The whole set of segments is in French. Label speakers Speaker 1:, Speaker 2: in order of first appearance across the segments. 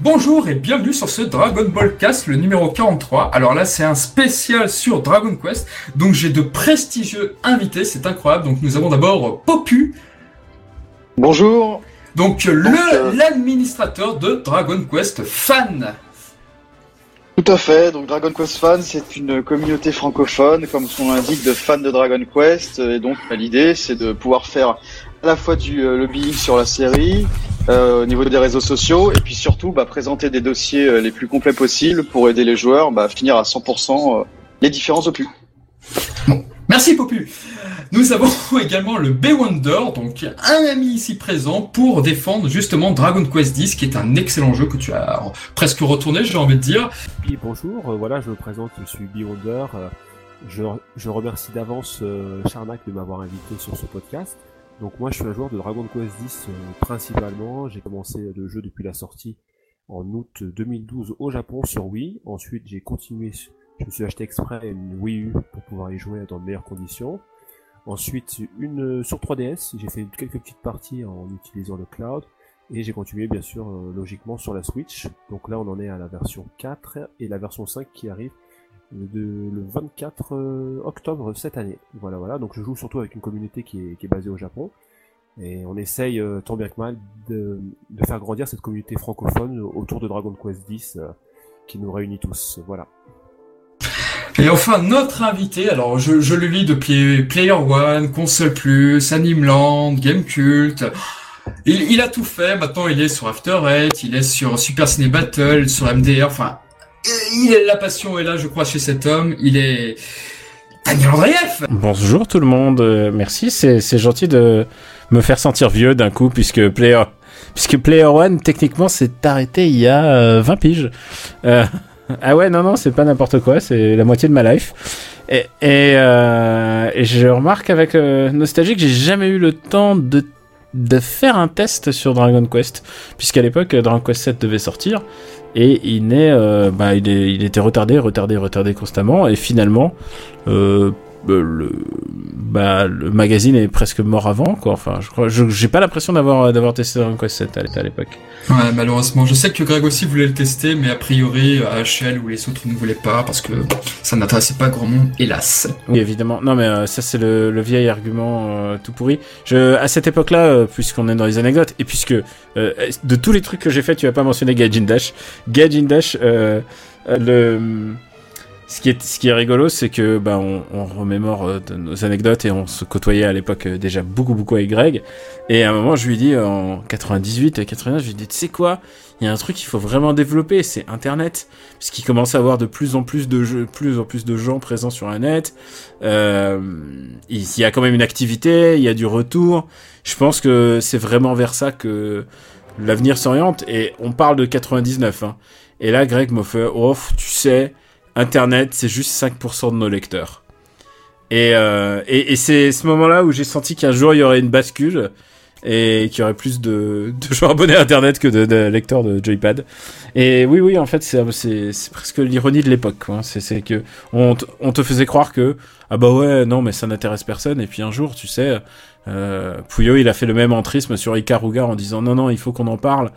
Speaker 1: Bonjour et bienvenue sur ce Dragon Ball Cast, le numéro 43. Alors là, c'est un spécial sur Dragon Quest. Donc j'ai de prestigieux invités, c'est incroyable. Donc nous avons d'abord Popu.
Speaker 2: Bonjour.
Speaker 1: Donc le l'administrateur de Dragon Quest Fan.
Speaker 2: À fait. Donc Dragon Quest Fan, c'est une communauté francophone, comme son nom l'indique, de fans de Dragon Quest. Et donc l'idée, c'est de pouvoir faire à la fois du euh, lobbying sur la série, euh, au niveau des réseaux sociaux, et puis surtout bah, présenter des dossiers euh, les plus complets possibles pour aider les joueurs bah, à finir à 100% les différents opus.
Speaker 1: Merci Popu. Nous avons également le B-Wonder, donc un ami ici présent pour défendre justement Dragon Quest X, qui est un excellent jeu que tu as presque retourné, j'ai envie de dire.
Speaker 3: Oui, bonjour, voilà, je me présente, je suis B-Wonder. Je, je, remercie d'avance Charnac de m'avoir invité sur ce podcast. Donc moi je suis un joueur de Dragon Quest X euh, principalement. J'ai commencé le jeu depuis la sortie en août 2012 au Japon sur Wii. Ensuite j'ai continué, je me suis acheté exprès une Wii U pour pouvoir y jouer dans de meilleures conditions. Ensuite une sur 3DS, j'ai fait quelques petites parties en utilisant le cloud. Et j'ai continué bien sûr euh, logiquement sur la Switch. Donc là on en est à la version 4 et la version 5 qui arrive le 24 euh, octobre cette année. Voilà, voilà. Donc je joue surtout avec une communauté qui est, basée au Japon. Et on essaye, euh, tant bien que mal, de, de, faire grandir cette communauté francophone autour de Dragon Quest X euh, qui nous réunit tous. Voilà.
Speaker 1: Et enfin, notre invité, alors je, je le lis depuis Player One, Console Plus, Animeland, Gamecult. Il, il a tout fait, maintenant il est sur After Eight, il est sur Super Ciné Battle, sur MDR, enfin il est, la passion est là, je crois, chez cet homme. Il est Daniel Andreev.
Speaker 4: Bonjour tout le monde. Euh, merci, c'est gentil de me faire sentir vieux d'un coup, puisque Player, puisque Player One, techniquement, s'est arrêté il y a 20 euh, piges. Euh, ah ouais, non, non, c'est pas n'importe quoi, c'est la moitié de ma life. Et, et je remarque avec nostalgie que j'ai jamais eu le temps de faire un test sur Dragon Quest, puisqu'à l'époque Dragon Quest 7 devait sortir et il euh, bah, il, était retardé, retardé, retardé constamment et finalement euh, euh, le, bah, le magazine est presque mort avant, quoi. Enfin, je crois, j'ai pas l'impression d'avoir, d'avoir testé Dragon Quest 7 à l'époque.
Speaker 1: Ouais, malheureusement. Je sais que Greg aussi voulait le tester, mais a priori, HL ou les autres ne voulaient pas parce que ça n'intéressait pas grand monde, hélas.
Speaker 4: Oui, évidemment. Non, mais euh, ça, c'est le, le, vieil argument euh, tout pourri. Je, à cette époque-là, puisqu'on est dans les anecdotes, et puisque de tous les trucs que j'ai fait, tu as pas mentionné Gajin Dash. Dash, le ce qui est, ce qui est rigolo, c'est que bah, on, on remémore euh, nos anecdotes et on se côtoyait à l'époque euh, déjà beaucoup, beaucoup avec Greg. Et à un moment, je lui dis en 98, 89, je lui dis, tu sais quoi? Il y a un truc qu'il faut vraiment développer, c'est Internet, puisqu'il commence à avoir de plus en plus de jeux, plus en plus de gens présents sur un net. Euh, il y a quand même une activité, il y a du retour. Je pense que c'est vraiment vers ça que l'avenir s'oriente. Et on parle de 99. Hein. Et là, Greg me fait, oh, tu sais Internet, c'est juste 5% de nos lecteurs. Et, euh, et, c'est ce moment-là où j'ai senti qu'un jour il y aurait une bascule et qu'il y aurait plus de, de abonnés à Internet que de, lecteurs de Joypad. Et oui, oui, en fait, c'est presque l'ironie de l'époque. C'est que on, te faisait croire que ah bah ouais, non, mais ça n'intéresse personne. Et puis un jour, tu sais, euh, il a fait le même entrisme sur Ikaruga en disant non, non, il faut qu'on en parle.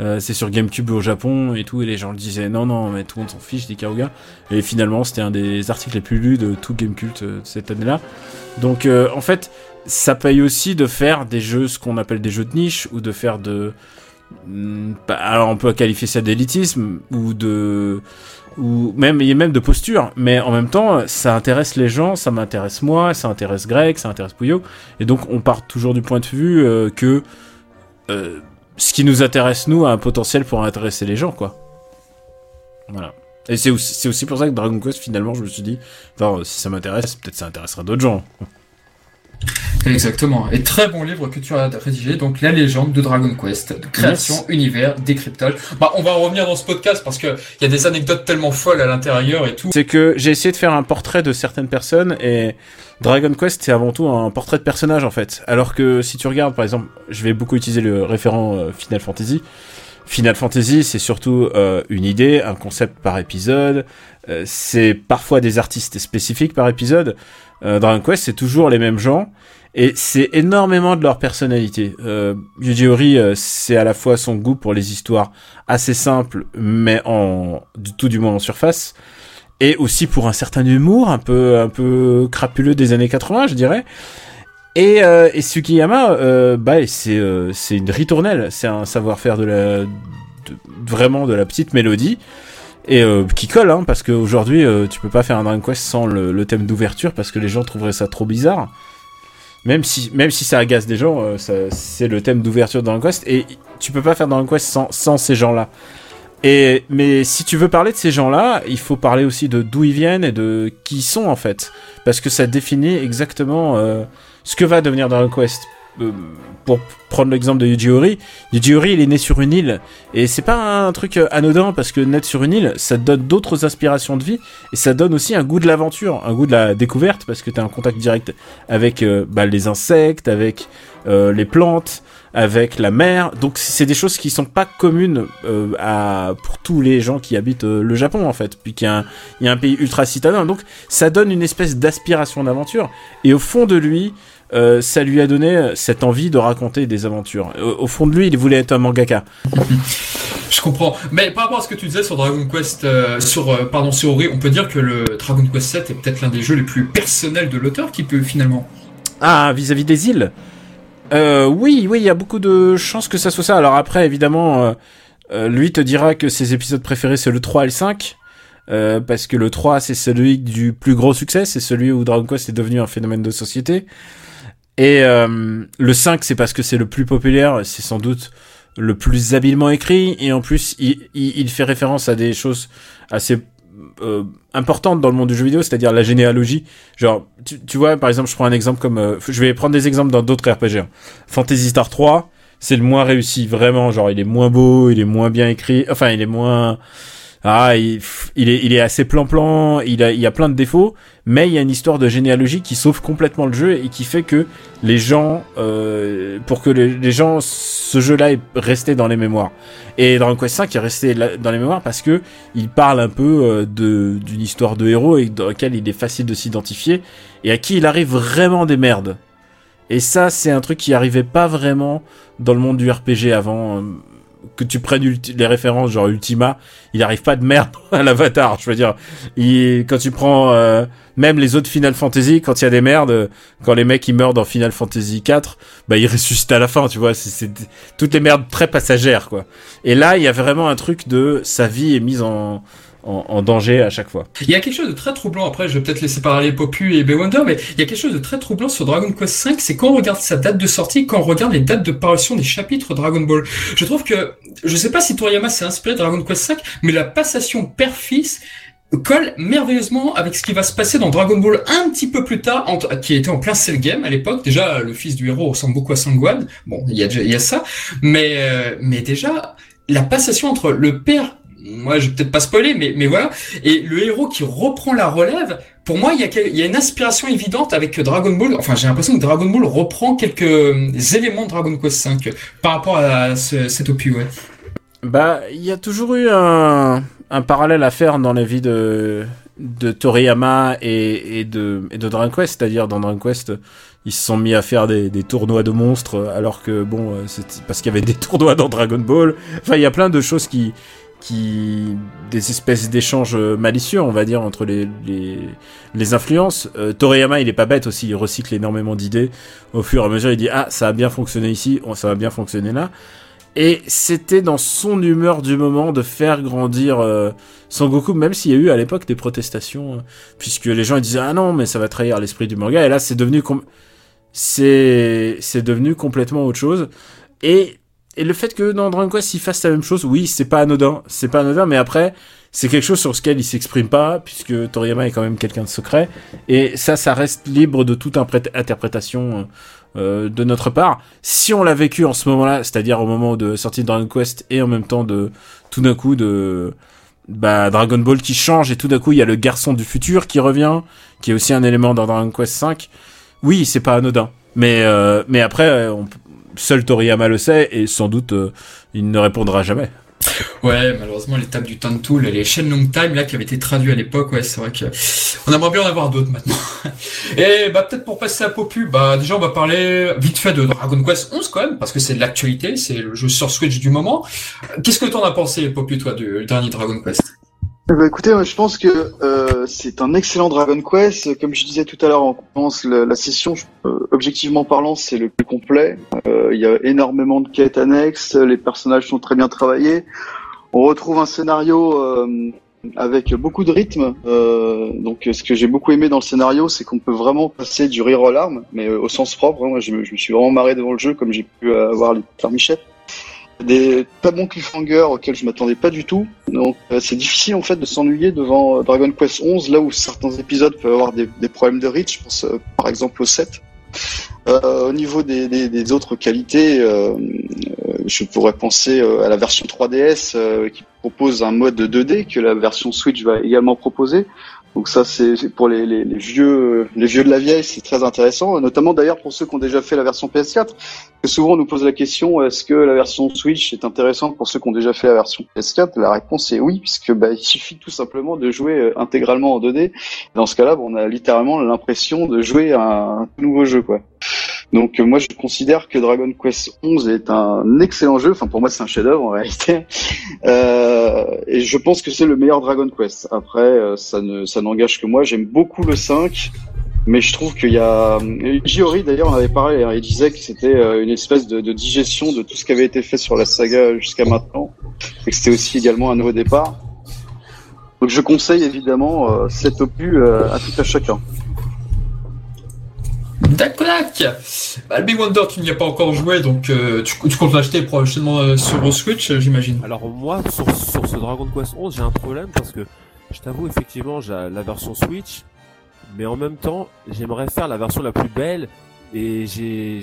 Speaker 4: Euh, c'est sur GameCube au Japon et tout, et les gens le disaient non, non, mais tout le monde s'en fiche d'Ikaruga. Et finalement, c'était un des articles les plus lus de tout Gamecult euh, cette année-là. Donc, euh, en fait, ça paye aussi de faire des jeux, ce qu'on appelle des jeux de niche, ou de faire de. Hmm, alors, on peut qualifier ça d'élitisme, ou de. Ou même, il y a même de posture, mais en même temps, ça intéresse les gens, ça m'intéresse moi, ça intéresse Greg, ça intéresse Puyo, et donc on part toujours du point de vue que ce qui nous intéresse, nous, a un potentiel pour intéresser les gens, quoi. Voilà. Et c'est aussi, aussi, pour ça que Dragon Quest, finalement, je me suis dit, si ça m'intéresse, peut-être ça intéressera d'autres gens.
Speaker 1: Exactement. Et très bon livre que tu as rédigé, donc La légende de Dragon Quest, création, univers, décryptage. Bah, on va revenir dans ce podcast parce que il y a des anecdotes tellement folles à l'intérieur et tout.
Speaker 4: C'est que j'ai essayé de faire un portrait de certaines personnes et Dragon Quest c'est avant tout un portrait de personnage en fait. Alors que si tu regardes par exemple, je vais beaucoup utiliser le référent euh, Final Fantasy. Final Fantasy, c'est surtout euh, une idée, un concept par épisode. Euh, c'est parfois des artistes spécifiques par épisode. Dragon Quest, c'est toujours les mêmes gens Et c'est énormément de leur personnalité. Euh, Yuji Ori, euh, c'est à la fois son goût pour les histoires assez simples, mais en tout du moins en surface, et aussi pour un certain humour un peu un peu crapuleux des années 80, je dirais. Et, euh, et Tsukiyama, euh, bah, c'est euh, c'est une ritournelle, c'est un savoir-faire de la vraiment de la petite mélodie et euh, qui colle, hein, parce qu'aujourd'hui tu peux pas faire un Dragon Quest sans le, thème d'ouverture parce que les gens trouveraient ça trop bizarre. Même si même si ça agace des gens, c'est le thème d'ouverture de Dragon Quest et tu peux pas faire Dragon Quest sans sans ces gens-là. Et mais si tu veux parler de ces gens-là, il faut parler aussi de d'où ils viennent et de qui ils sont en fait, parce que ça définit exactement euh, ce que va devenir Dragon Quest. Euh, pour prendre l'exemple de Yuji Ori, il est né sur une île et c'est pas un truc euh, anodin parce que naître sur une île ça donne d'autres aspirations de vie et ça donne aussi un goût de l'aventure, un goût de la découverte parce que t'as un contact direct avec euh, bah, les insectes, avec les plantes, avec la mer. Donc c'est des choses qui sont pas communes pour tous les gens qui habitent le Japon en fait, puis qu'il y y a un pays ultra citadin. Donc ça donne une espèce d'aspiration d'aventure et au fond de lui euh, ça lui a donné cette envie de raconter des aventures. Au, au fond de lui, il voulait être un mangaka.
Speaker 1: Je comprends. Mais par rapport à ce que tu disais sur Dragon Quest, euh, sur euh, pardon sur Ori, on peut dire que le Dragon Quest 7 est peut-être l'un des jeux les plus personnels de l'auteur qui peut finalement.
Speaker 4: Ah, vis-à-vis des îles euh, Oui, oui, il y a beaucoup de chances que ça soit ça. Alors après, évidemment, euh, euh, lui te dira que ses épisodes préférés, c'est le 3 et le 5. euh, parce que le 3, c'est celui du plus gros succès, c'est celui où Dragon Quest est devenu un phénomène de société. Et euh, le 5, c'est parce que c'est le plus populaire, c'est sans doute le plus habilement écrit, et en plus, il, il, il fait référence à des choses assez euh, importantes dans le monde du jeu vidéo, c'est-à-dire la généalogie. Genre, tu, tu vois, par exemple, je prends un exemple comme... euh, je vais prendre des exemples dans d'autres RPG. hein. Fantasy Star 3, c'est le moins réussi, vraiment. Genre, il est moins beau, il est moins bien écrit, enfin, il est moins... Ah, il, est, assez plan-plan, il a, il y a plein de défauts, mais il y a une histoire de généalogie qui sauve complètement le jeu et qui fait que les gens, euh, pour que les, gens, ce jeu-là est resté dans les mémoires. Et Dragon Quest 5 est resté dans les mémoires parce que il parle un peu euh, d'une histoire de héros et dans laquelle il est facile de s'identifier et à qui il arrive vraiment des merdes. Et ça, c'est un truc qui arrivait pas vraiment dans le monde du RPG avant. euh, que tu prennes les références genre Ultima, il arrive pas de merde à l'avatar. Je veux dire, il, quand tu prends euh, même les autres Final Fantasy, quand il y a des merdes, euh, quand les mecs ils meurent dans Final Fantasy 4, bah ils ressuscitent à la fin, tu vois. C'est toutes les merdes très passagères quoi. Et là, il y a vraiment un truc de sa vie est mise en en, en danger à chaque fois.
Speaker 1: Il y a quelque chose de très troublant, après je vais peut-être laisser parler Popu et Bewonder, mais il y a quelque chose de très troublant sur Dragon Quest V, c'est quand on regarde sa date de sortie, quand on regarde les dates de parution des chapitres Dragon Ball. Je trouve que, je sais pas si Toriyama s'est inspiré de Dragon Quest V, mais la passation père-fils colle merveilleusement avec ce qui va se passer dans Dragon Ball un petit peu plus tard, qui était en plein cell game à l'époque. Déjà, le fils du héros ressemble beaucoup à Sangwan. Bon, il y a y a ça. Mais, euh, mais déjà, la passation entre le père, moi, je vais peut-être pas spoiler, mais, mais voilà, et le héros qui reprend la relève, pour moi, il y a, y a une inspiration évidente avec Dragon Ball. Enfin, j'ai l'impression que Dragon Ball reprend quelques euh, éléments de Dragon Quest V par rapport à ce, cet opus, ouais.
Speaker 4: Bah, il y a toujours eu un, un parallèle à faire dans la vie de, de Toriyama et, et, de, et de Dragon Quest, c'est-à-dire dans Dragon Quest, ils se sont mis à faire des, des tournois de monstres, alors que bon, euh, c'est parce qu'il y avait des tournois dans Dragon Ball. Enfin, il y a plein de choses qui, qui, des espèces d'échanges malicieux, on va dire, entre les, les, les influences. Euh, Toriyama, il est pas bête aussi, il recycle énormément d'idées. Au fur et à mesure, il dit, ah, ça a bien fonctionné ici, oh, ça va bien fonctionner là. Et c'était dans son humeur du moment de faire grandir euh, Sangoku, même s'il y a eu à l'époque des protestations, euh, puisque les gens ils disaient ah non mais ça va trahir l'esprit du manga. Et là c'est devenu c'est c'est devenu complètement autre chose. Et et le fait que dans Dragon Quest il fasse la même chose, oui c'est pas anodin, c'est pas anodin, mais après c'est quelque chose sur lequel il s'exprime pas, puisque Toriyama est quand même quelqu'un de secret. Et ça ça reste libre de toute interprétation. euh, de notre part, si on l'a vécu en ce moment-là, c'est-à-dire au moment de sortie de Dragon Quest et en même temps de tout d'un coup de bah, Dragon Ball qui change et tout d'un coup il y a le garçon du futur qui revient, qui est aussi un élément dans Dragon Quest 5. Oui, c'est pas anodin, mais euh, mais après euh, on, seul Toriyama le sait et sans doute euh, il ne répondra jamais.
Speaker 1: Ouais, malheureusement, tables du Time Tool et les chaînes Long Time, là, qui avaient été traduits à l'époque, ouais, c'est vrai que on aimerait bien en avoir d'autres maintenant. et bah, peut-être pour passer à Popu, bah, déjà, on va parler vite fait de Dragon Quest 11 quand même, parce que c'est de l'actualité, c'est le jeu sur Switch du moment. Qu'est-ce que t'en as pensé, Popu, toi, du dernier Dragon Quest?
Speaker 2: Eh ben, écoutez, moi, je pense que euh, c'est un excellent Dragon Quest. Comme je disais tout à l'heure en commence la, session, euh, objectivement parlant, c'est le plus complet. Euh, il y a énormément de quêtes annexes, les personnages sont très bien travaillés. On retrouve un scénario euh, avec beaucoup de rythme. Donc, ce que j'ai beaucoup aimé dans le scénario, c'est qu'on peut vraiment passer du rire aux larmes, mais au sens propre. Moi, je, me suis vraiment marré devant le jeu, comme j'ai pu avoir les Michel des pas bons cliffhangers auxquels je m'attendais pas du tout. Donc euh, c'est difficile en fait de s'ennuyer devant euh, Dragon Quest 11 là où certains épisodes peuvent avoir des, problèmes de reach. Euh, par exemple au 7. au niveau des, des, des, autres qualités, je pourrais penser à la version 3DS qui propose un mode 2D que la version Switch va également proposer. Donc ça, c'est pour les, les, les, vieux, les vieux de la vieille, c'est très intéressant, notamment d'ailleurs pour ceux qui ont déjà fait la version PS4. Que souvent on nous pose la question est-ce que la version Switch est intéressante pour ceux qui ont déjà fait la version PS4 La réponse est oui, puisque bah, il suffit tout simplement de jouer euh, intégralement en 2D. Dans ce cas-là, on a littéralement l'impression de jouer à un nouveau jeu, quoi. Donc euh, moi je considère que Dragon Quest 11 est un excellent jeu. Enfin pour moi c'est un chef-d'œuvre en réalité. Euh, et je pense que c'est le meilleur Dragon Quest. Après euh, ça ne ça n'engage que moi. J'aime beaucoup le 5. Mais je trouve qu'il y a Giori d'ailleurs on avait parlé, hein, il disait que c'était une espèce de, digestion de tout ce qui avait été fait sur la saga jusqu'à maintenant, et que c'était aussi également un nouveau départ. Donc je conseille évidemment cet opus à tout à chacun.
Speaker 1: D'accord. Bah, le Big Wonder, tu n'y as pas encore joué, donc euh, tu, tu, comptes l'acheter prochainement euh, sur Switch, euh, j'imagine.
Speaker 3: Alors moi, sur, sur, ce Dragon Quest 11, j'ai un problème parce que je t'avoue effectivement, j'ai la version Switch, mais en même temps, j'aimerais faire la version la plus belle et j'ai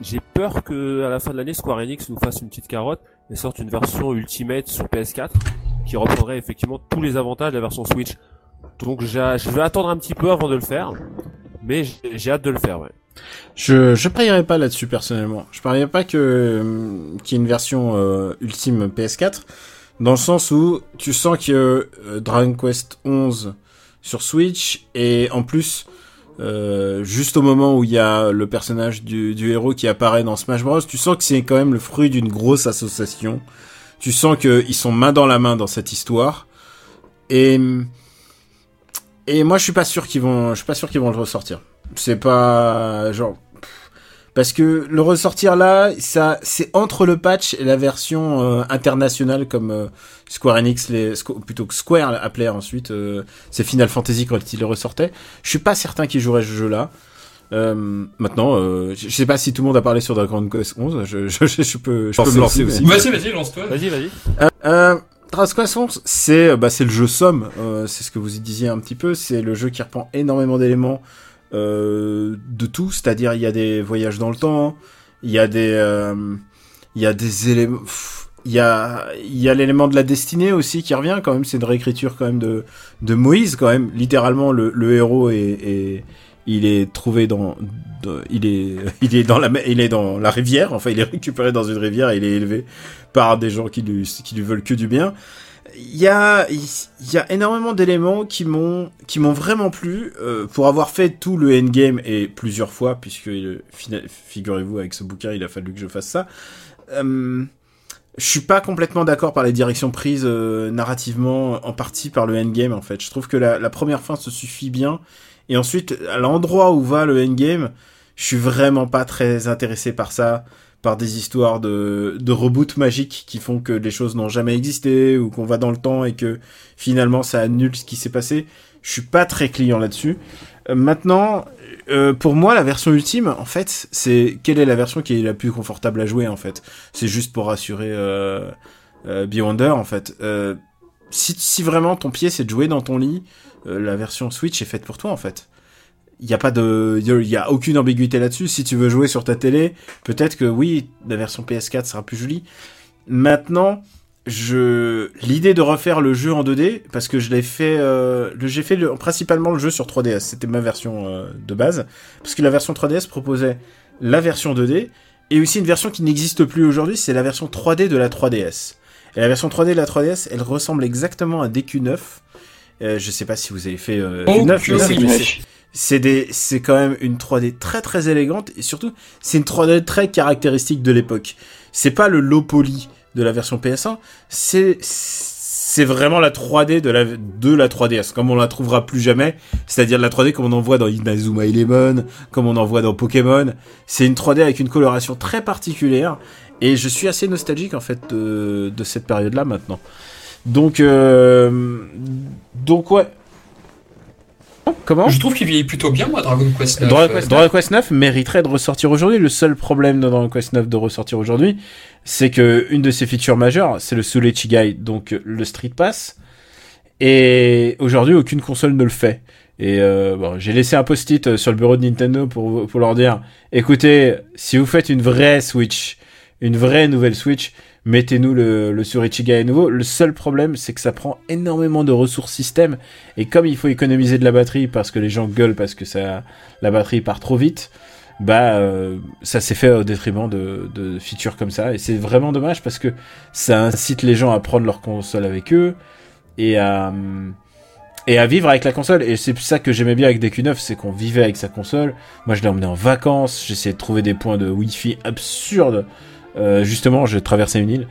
Speaker 3: j'ai peur que à la fin de l'année, Square Enix nous fasse une petite carotte et sorte une version Ultimate sur PS4 qui reprendrait effectivement tous les avantages de la version Switch. Donc je vais attendre un petit peu avant de le faire mais j'ai hâte de le faire, ouais.
Speaker 4: Je je parierais pas là-dessus personnellement. Je parierais pas que euh, qu'il y ait une version euh, ultime PS4 dans le sens où tu sens que euh, Dragon Quest 11 sur Switch et en plus euh, juste au moment où il y a le personnage du, du héros qui apparaît dans Smash Bros, tu sens que c'est quand même le fruit d'une grosse association. Tu sens qu'ils sont main dans la main dans cette histoire et et moi, je suis pas sûr qu'ils vont, je suis pas sûr qu'ils vont le ressortir. C'est pas genre parce que le ressortir là, ça, c'est entre le patch et la version euh, internationale comme euh, Square Enix, les, plutôt que Square appelait ensuite, euh, c'est Final Fantasy quand il le ressortait. Je suis pas certain qu'ils joueraient ce jeu-là. maintenant, je sais pas si tout le monde a parlé sur Dragon Quest 11. Je, je, je, peux, je peux me lancer aussi.
Speaker 1: Vas-y, vas-y, lance-toi.
Speaker 4: Vas-y, vas-y. Dragon c'est euh, bah, c'est le jeu somme, euh, c'est ce que vous y disiez un petit peu, c'est le jeu qui reprend énormément d'éléments euh, de tout, c'est-à-dire il y a des voyages dans le temps, il y a des euh, il y a des éléments il y a il y a l'élément de la destinée aussi qui revient quand même, c'est une réécriture quand même de de Moïse quand même, littéralement le, le héros est, est il est trouvé dans, il est il est dans la il est dans la rivière enfin il est récupéré dans une rivière et il est élevé par des gens qui lui qui lui veulent que du bien. Il y a il y a énormément d'éléments qui m'ont qui m'ont vraiment plu euh, pour avoir fait tout le endgame et plusieurs fois puisque figurez-vous avec ce bouquin il a fallu que je fasse ça. Euh, je suis pas complètement d'accord par les directions prises euh, narrativement en partie par le endgame en fait. Je trouve que la première fin se suffit bien et ensuite, à l'endroit où va le endgame, je suis vraiment pas très intéressé par ça, par des histoires de, de reboot magiques qui font que les choses n'ont jamais existé ou qu'on va dans le temps et que finalement ça annule ce qui s'est passé. Je suis pas très client là-dessus. Euh, maintenant, euh, pour moi, la version ultime, en fait, c'est quelle est la version qui est la plus confortable à jouer en fait? C'est juste pour rassurer euh, euh en fait. Si, vraiment ton pied c'est de jouer dans ton lit, euh, la version Switch est faite pour toi en fait. Il n'y a pas de, il y a aucune ambiguïté là-dessus. Si tu veux jouer sur ta télé, peut-être que oui, la version PS4 sera plus jolie. Maintenant, je l'idée de refaire le jeu en 2D parce que je l'ai fait euh, j'ai fait le, principalement le jeu sur 3DS c'était ma version euh, de base parce que la version 3DS proposait la version 2D et aussi une version qui n'existe plus aujourd'hui c'est la version 3D de la 3DS Et la version 3D de la 3DS, elle ressemble exactement à DQ9. Euh, je sais pas si vous avez fait euh,
Speaker 1: Oh,
Speaker 4: Q9, mais c'est- c'est quand même une 3D très très élégante et surtout c'est une 3D très caractéristique de l'époque. C'est pas le low poly de la version PS1, c'est c'est vraiment la 3D de la de la 3DS comme on la trouvera plus jamais, c'est-à-dire la 3D comme on en voit dans Inazuma Eleven, comme on en voit dans Pokémon. C'est une 3D avec une coloration très particulière et je suis assez nostalgique en fait de, de cette période-là maintenant. Donc euh, donc ouais. Comment?
Speaker 1: Je trouve qu'il vieillit plutôt bien, moi, Dragon Quest 9.
Speaker 4: Dragon Quest, Dragon Quest 9 mériterait de ressortir aujourd'hui. Le seul problème de Dragon Quest 9 de ressortir aujourd'hui, c'est que une de ses features majeures, c'est le Sulechigai, donc euh, le Street Pass. Et aujourd'hui, aucune console ne le fait. Et euh, bon, j'ai laissé un post-it euh, sur le bureau de Nintendo pour, pour leur dire, écoutez, si vous faites une vraie Switch, une vraie nouvelle Switch, mettez-nous le, le Surichigai à nouveau. Le seul problème, c'est que ça prend énormément de ressources système. Et comme il faut économiser de la batterie parce que les gens gueulent parce que ça, la batterie part trop vite, bah euh, ça s'est fait au détriment de, de features comme ça. Et c'est vraiment dommage parce que ça incite les gens à prendre leur console avec eux et à et à vivre avec la console. Et c'est ça que j'aimais bien avec DQ9, c'est qu'on vivait avec sa console. Moi, je l'ai emmené en vacances, j'essayais de trouver des points de Wi-Fi absurdes. Euh, justement, je traversais une île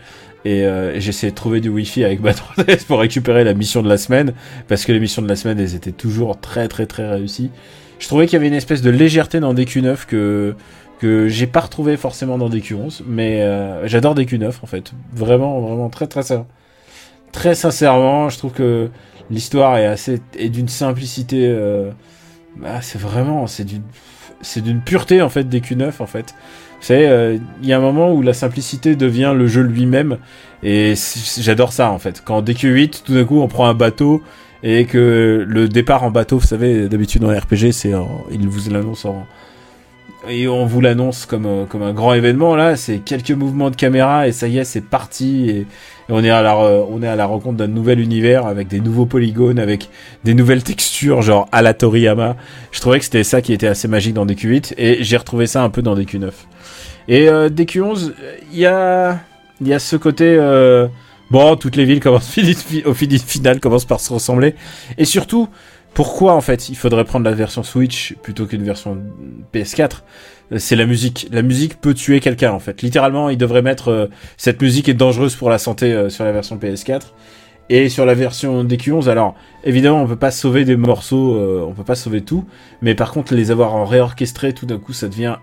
Speaker 4: et euh, j'essayais de trouver du Wi-Fi avec ma 3DS pour récupérer la mission de la semaine, parce que les missions de la semaine, elles étaient toujours très très très réussies. Je trouvais qu'il y avait une espèce de légèreté dans DQ9 que que j'ai pas retrouvé forcément dans DQ11, mais euh, j'adore DQ9 en fait, vraiment vraiment très très sin- très sincèrement, je trouve que l'histoire est assez est d'une simplicité, euh, bah, c'est vraiment c'est d'une c'est d'une pureté en fait DQ9 en fait. Euh, il y a un moment où la simplicité devient le jeu lui-même, et j'adore ça en fait. Quand DQ8, tout d'un coup, on prend un bateau et que le départ en bateau, vous savez, d'habitude dans les RPG, c'est en- il vous l'annonce en et on vous l'annonce comme euh, comme un grand événement là, c'est quelques mouvements de caméra et ça y est, c'est parti et, et on est à la on est à la rencontre d'un nouvel univers avec des nouveaux polygones, avec des nouvelles textures genre à la Toriyama. Je trouvais que c'était ça qui était assez magique dans DQ8 et j'ai retrouvé ça un peu dans DQ9. Et euh, DQ11, il y a il y a ce côté euh, bon, toutes les villes commencent au final commencent par se ressembler et surtout pourquoi en fait il faudrait prendre la version Switch plutôt qu'une version PS4 Euh, C'est la musique. La musique peut tuer quelqu'un en fait. Littéralement, ils devraient mettre euh, cette musique est dangereuse pour la santé sur la version PS4 et sur la version DQ11. Alors évidemment, on peut pas sauver des morceaux, euh, on peut pas sauver tout, mais par contre les avoir en réorchestré, tout d'un coup, ça devient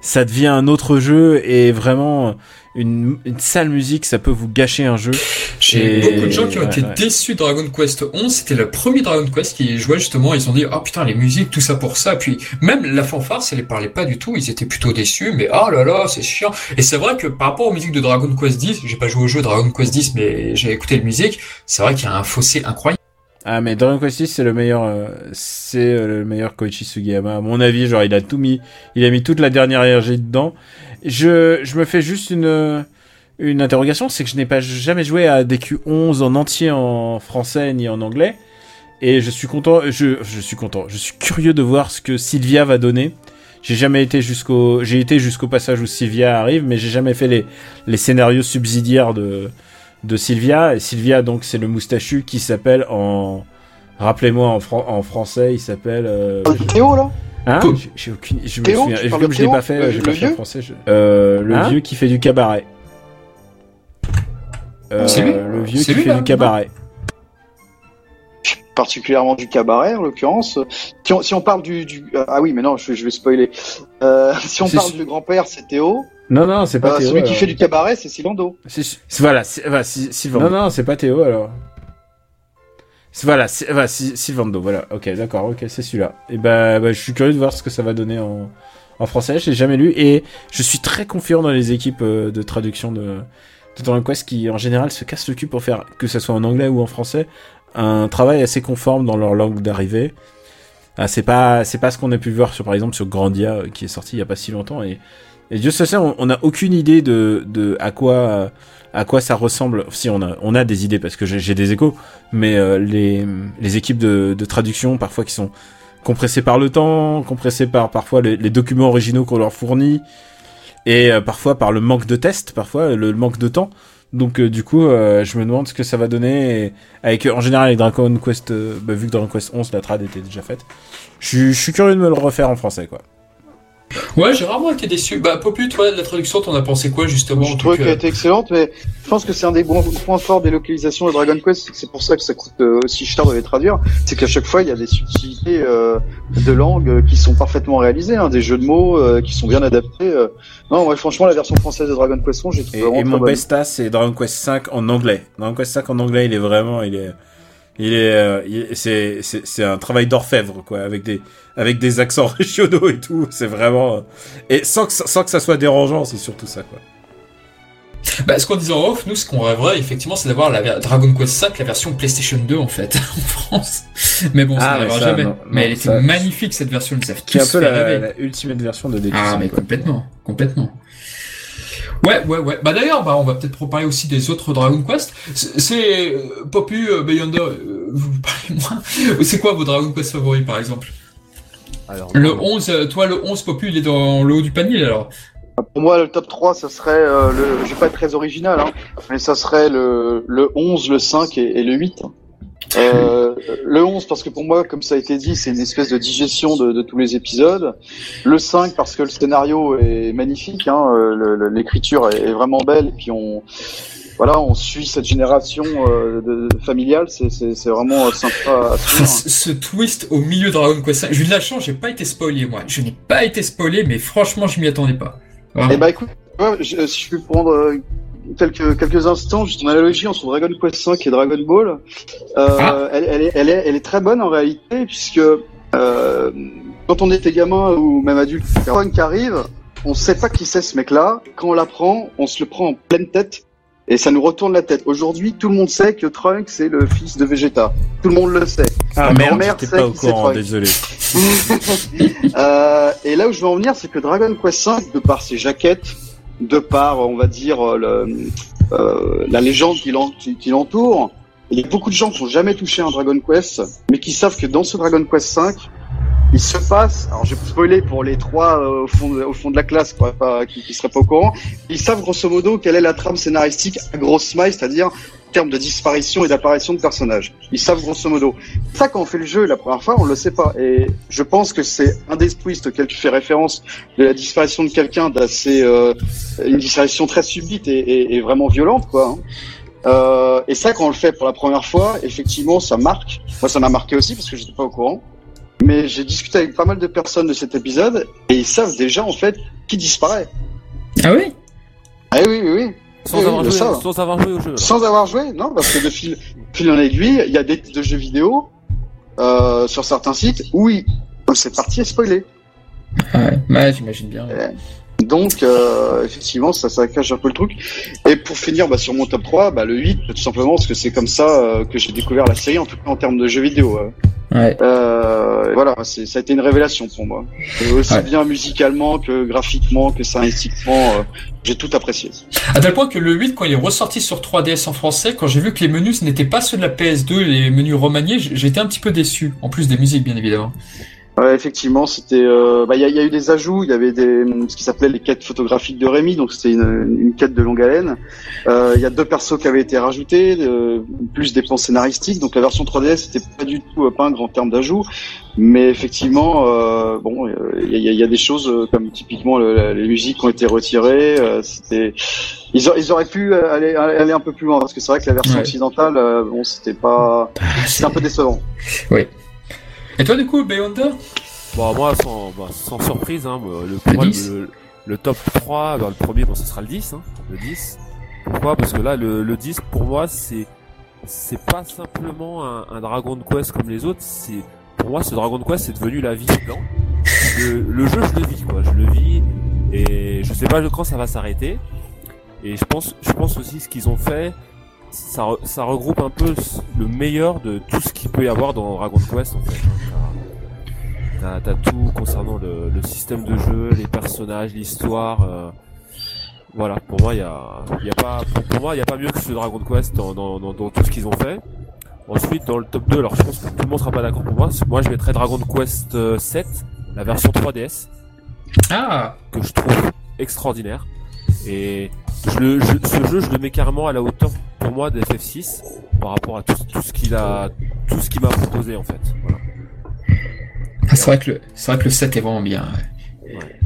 Speaker 4: ça devient un autre jeu et vraiment une, une sale musique, ça peut vous gâcher un jeu.
Speaker 1: J'ai beaucoup de gens qui ont
Speaker 4: ouais,
Speaker 1: été
Speaker 4: ouais.
Speaker 1: déçus de Dragon Quest 11. C'était le premier Dragon Quest qui jouait justement. Ils ont dit, ah putain, les musiques, tout ça pour ça. Puis même la fanfare, ça les parlait pas du tout. Ils étaient plutôt déçus. Mais ah là là, c'est chiant. Et c'est vrai que par rapport aux musiques de Dragon Quest 10, j'ai pas joué au jeu Dragon Quest 10, mais j'ai écouté la musique. C'est vrai qu'il y a un fossé incroyable.
Speaker 4: Ah mais Dragon Quest VI c'est le meilleur euh, c'est euh, le meilleur Koichi Sugiyama. À mon avis genre il a tout mis il a mis toute la dernière énergie dedans. Je je me fais juste une euh, une interrogation c'est que je n'ai pas jamais joué à DQ11 en entier en français ni en anglais. Et je suis content je je suis content je suis curieux de voir ce que Sylvia va donner. J'ai jamais été jusqu'au j'ai été jusqu'au passage où Sylvia arrive mais j'ai jamais fait les les scénarios subsidiaires de de Sylvia. Et Sylvia, donc, c'est le moustachu qui s'appelle en. Rappelez-moi en, fran- en français, il s'appelle. euh,
Speaker 2: Théo là
Speaker 4: Hein
Speaker 1: Théo.
Speaker 4: J'ai- aucune. Je me
Speaker 2: Théo,
Speaker 4: souviens. Comme
Speaker 2: de
Speaker 4: je l'ai
Speaker 2: Théo
Speaker 4: pas fait,
Speaker 2: le
Speaker 4: pas fait en
Speaker 2: vieux
Speaker 4: français. je- Euh, le
Speaker 3: Hein
Speaker 4: vieux qui fait du cabaret. Euh,
Speaker 1: C'est lui
Speaker 4: le vieux qui
Speaker 1: lui,
Speaker 4: fait
Speaker 1: là,
Speaker 4: du cabaret.
Speaker 2: particulièrement du cabaret en l'occurrence. Si on, si on parle du, du ah oui mais non je, je vais spoiler. Euh, si on parle du grand-père c'est Théo.
Speaker 4: Non, non, c'est pas
Speaker 2: Euh,
Speaker 4: Théo.
Speaker 2: celui qui fait du cabaret c'est Silando.
Speaker 4: Voilà, c'est- voilà. Non, non, c'est pas Théo alors. Voilà, c'est- voilà, si- Sylvando, voilà. Ok, d'accord, ok, c'est celui-là. Et bah, bah, je suis curieux de voir ce que ça va donner en, en français. Je l'ai jamais lu et je suis très confiant dans les équipes euh, de traduction de, de Dragon Quest qui, en général, se cassent le cul pour faire, que ce soit en anglais ou en français, un travail assez conforme dans leur langue d'arrivée. Ah, c'est pas, c'est pas ce qu'on a pu voir sur, par exemple, sur Grandia, euh, qui est sorti il y a pas si longtemps et, et se sait, on n'a aucune idée de, de à quoi, euh, à quoi ça ressemble. Si on a, on a des idées parce que j'ai des échos, mais euh, les, les équipes de, de traduction parfois qui sont compressées par le temps, compressées par parfois les, les documents originaux qu'on leur fournit, et euh, parfois par le manque de tests, parfois le, manque de temps. Donc du coup, je me demande ce que ça va donner avec en général avec Dragon Quest, bah, vu que Dragon Quest 11 la trad était déjà faite. Je suis curieux de me le refaire en français quoi.
Speaker 1: Ouais, j'ai rarement été déçu. Bah, Popu, toi, de la traduction, t'en as pensé quoi, justement
Speaker 2: Je trouve qu'elle a été excellente, mais je pense que c'est un des bons points forts des localisations de Dragon Quest, c'est pour ça que ça coûte euh, aussi cher de les traduire, c'est qu'à chaque fois, il y a des subtilités euh, de langue euh, qui sont parfaitement réalisées, hein, des jeux de mots qui sont bien adaptés. Non, ouais, franchement, la version française de Dragon Quest 11, j'ai trouvé
Speaker 4: Et, et mon besta, c'est Dragon Quest 5 en anglais. Dragon Quest 5 en anglais, il est vraiment, il est... Il est, c'est, c'est, c'est un travail d'orfèvre, quoi, avec des, avec des accents régionaux et tout. C'est vraiment et sans que sans que ça soit dérangeant, c'est surtout ça quoi.
Speaker 1: Bah, ce qu'on disait en off, nous, ce qu'on rêverait, effectivement, c'est d'avoir la Dragon Quest 5, la version PlayStation 2, en fait, en France. Mais bon, ça ah, n'arrivera jamais. mais elle était magnifique, cette version, ils savent
Speaker 4: Qui est un peu la, la, ultimate version de d
Speaker 1: Ah, mais complètement, complètement. Ouais, ouais, ouais. Bah d'ailleurs, bah on va peut-être parler aussi des autres Dragon Quest. C'est euh, Popu, euh, Beyonder, euh, vous parlez moi. C'est quoi vos Dragon Quest favoris, par exemple? Le 11, euh, toi, le 11 Popu, il est dans le haut du panier alors
Speaker 2: Pour moi, le top 3, ça serait, euh, le, je vais pas être très original, hein, mais ça serait le, le 11, le 5 et, le 8. Euh, le 11 parce que pour moi, comme ça a été dit, c'est une espèce de digestion de, de, tous les épisodes. Le 5 parce que le scénario est magnifique, hein, l'écriture est, vraiment belle et puis on voilà, on suit cette génération euh, de, familiale, c'est vraiment euh, sympa à
Speaker 1: suivre. Ce, twist au milieu de Dragon Quest 5, j'ai eu de la chance, j'ai pas été spoilé moi. Je n'ai pas été spoilé, mais franchement, je m'y attendais pas.
Speaker 2: Eh bah écoute, je, si je peux prendre euh, quelques, quelques instants, juste une analogie entre Dragon Quest 5 et Dragon Ball, euh, ah. elle, elle, est, elle, est, elle est très bonne en réalité, puisque euh, quand on était gamin ou même adulte, quand qui arrive, on sait pas qui c'est ce mec-là. Quand on l'apprend, on se le prend en pleine tête et ça nous retourne la tête. Aujourd'hui, tout le monde sait que Trunks c'est le fils de Vegeta. Tout le monde le sait.
Speaker 4: Ah merde, mère sait pas au courant, désolé.
Speaker 2: euh, et là où je veux en venir, c'est que Dragon Quest V, de par ses jaquettes, de par, on va dire, le, euh, la légende qui l'entoure, il y a beaucoup de gens qui n'ont jamais touché un Dragon Quest, mais qui savent que dans ce Dragon Quest V, il se passe, alors je vais spoiler pour les trois euh, au, fond au fond de la classe pas, qui, qui seraient pas au courant, ils savent grosso modo quelle est la trame scénaristique à grosse maille, c'est-à dire en termes de disparition et d'apparition de personnages. Ils savent grosso modo. Ça, quand on fait le jeu la première fois, on le sait pas. Et je pense que c'est un des twists auquel tu fais référence de la disparition de quelqu'un d'assez, euh, une disparition très subite et, et, et vraiment violente, quoi. Hein. Euh, et ça, quand on le fait pour la première fois, effectivement, ça marque. Moi, ça m'a marqué aussi parce que j'étais pas au courant. Mais j'ai discuté avec pas mal de personnes de cet épisode et ils savent déjà en fait qui disparaît.
Speaker 1: Ah oui
Speaker 2: Ah oui, oui, oui.
Speaker 3: Sans, avoir, joué, sans avoir joué au jeu.
Speaker 2: Sans avoir joué, non, parce que de fil, fil en aiguille, il y a des de jeux vidéo euh, sur certains sites où oui, c'est parti à spoiler.
Speaker 1: Ouais, ouais j'imagine bien.
Speaker 2: Donc, euh, effectivement, ça, ça cache un peu le truc. Et pour finir bah, sur mon top 3, bah, le 8, tout simplement, parce que c'est comme ça euh, que j'ai découvert la série, en tout cas en termes de jeux vidéo.
Speaker 1: Ouais.
Speaker 2: Euh, voilà, ça a été une révélation pour moi. aussi bien musicalement que graphiquement que scénaristiquement, euh, j'ai tout apprécié.
Speaker 1: À tel point que le 8, quand il est ressorti sur 3DS en français, quand j'ai vu que les menus n'étaient pas ceux de la PS2, les menus remaniés, j'étais un petit peu déçu. En plus des musiques, bien évidemment.
Speaker 2: Ouais, effectivement, c'était. Euh, bah, il y, a, eu des ajouts. Il y avait des ce qui s'appelait les quêtes photographiques de Rémi, donc c'était une, une, quête de longue haleine. Euh, il y a deux persos qui avaient été rajoutés, euh, plus des plans scénaristiques. Donc la version 3DS c'était pas du tout pas un grand terme d'ajout, mais effectivement, bon, il y a, y a, des choses comme typiquement les musiques ont été retirées. c'était ils, ils, auraient pu aller, aller un peu plus loin parce que c'est vrai que la version occidentale, bon, c'était pas, ah, c'est un peu décevant.
Speaker 1: Oui. Et toi, du coup, Beyonder
Speaker 3: Bon, moi, sans, bah, sans surprise, hein, le, le, top 3, bah, le premier, bon, ce sera le 10, hein, le 10. Pourquoi? Parce que là, le, le 10, pour moi, c'est c'est pas simplement un, un, Dragon Quest comme les autres, c'est pour moi ce Dragon Quest c'est devenu la vie dedans. Le, le, jeu je le vis quoi, je le vis et je sais pas quand ça va s'arrêter. Et je pense je pense aussi ce qu'ils ont fait, ça, ça regroupe un peu le meilleur de tout ce qu'il peut y avoir dans Dragon Quest en fait. T'as, tout concernant le, le, système de jeu, les personnages, l'histoire. Euh, voilà, pour moi, il y a, y a pas, pour, moi, il y a pas mieux que ce Dragon Quest dans, dans, dans, dans tout ce qu'ils ont fait. Ensuite, dans le top 2, alors je pense que tout le monde sera pas d'accord pour moi. Moi, je mettrais Dragon Quest 7, euh, la version 3DS.
Speaker 1: Ah
Speaker 3: Que je trouve extraordinaire. Et je le, je, ce jeu, je le mets carrément à la hauteur pour moi de FF6 par rapport à tout, tout ce qu'il a, tout ce qu'il m'a proposé en fait. Voilà.
Speaker 1: Ah, c'est vrai que le, c'est vrai que le 7 est vraiment bien. Ouais.
Speaker 3: Ouais.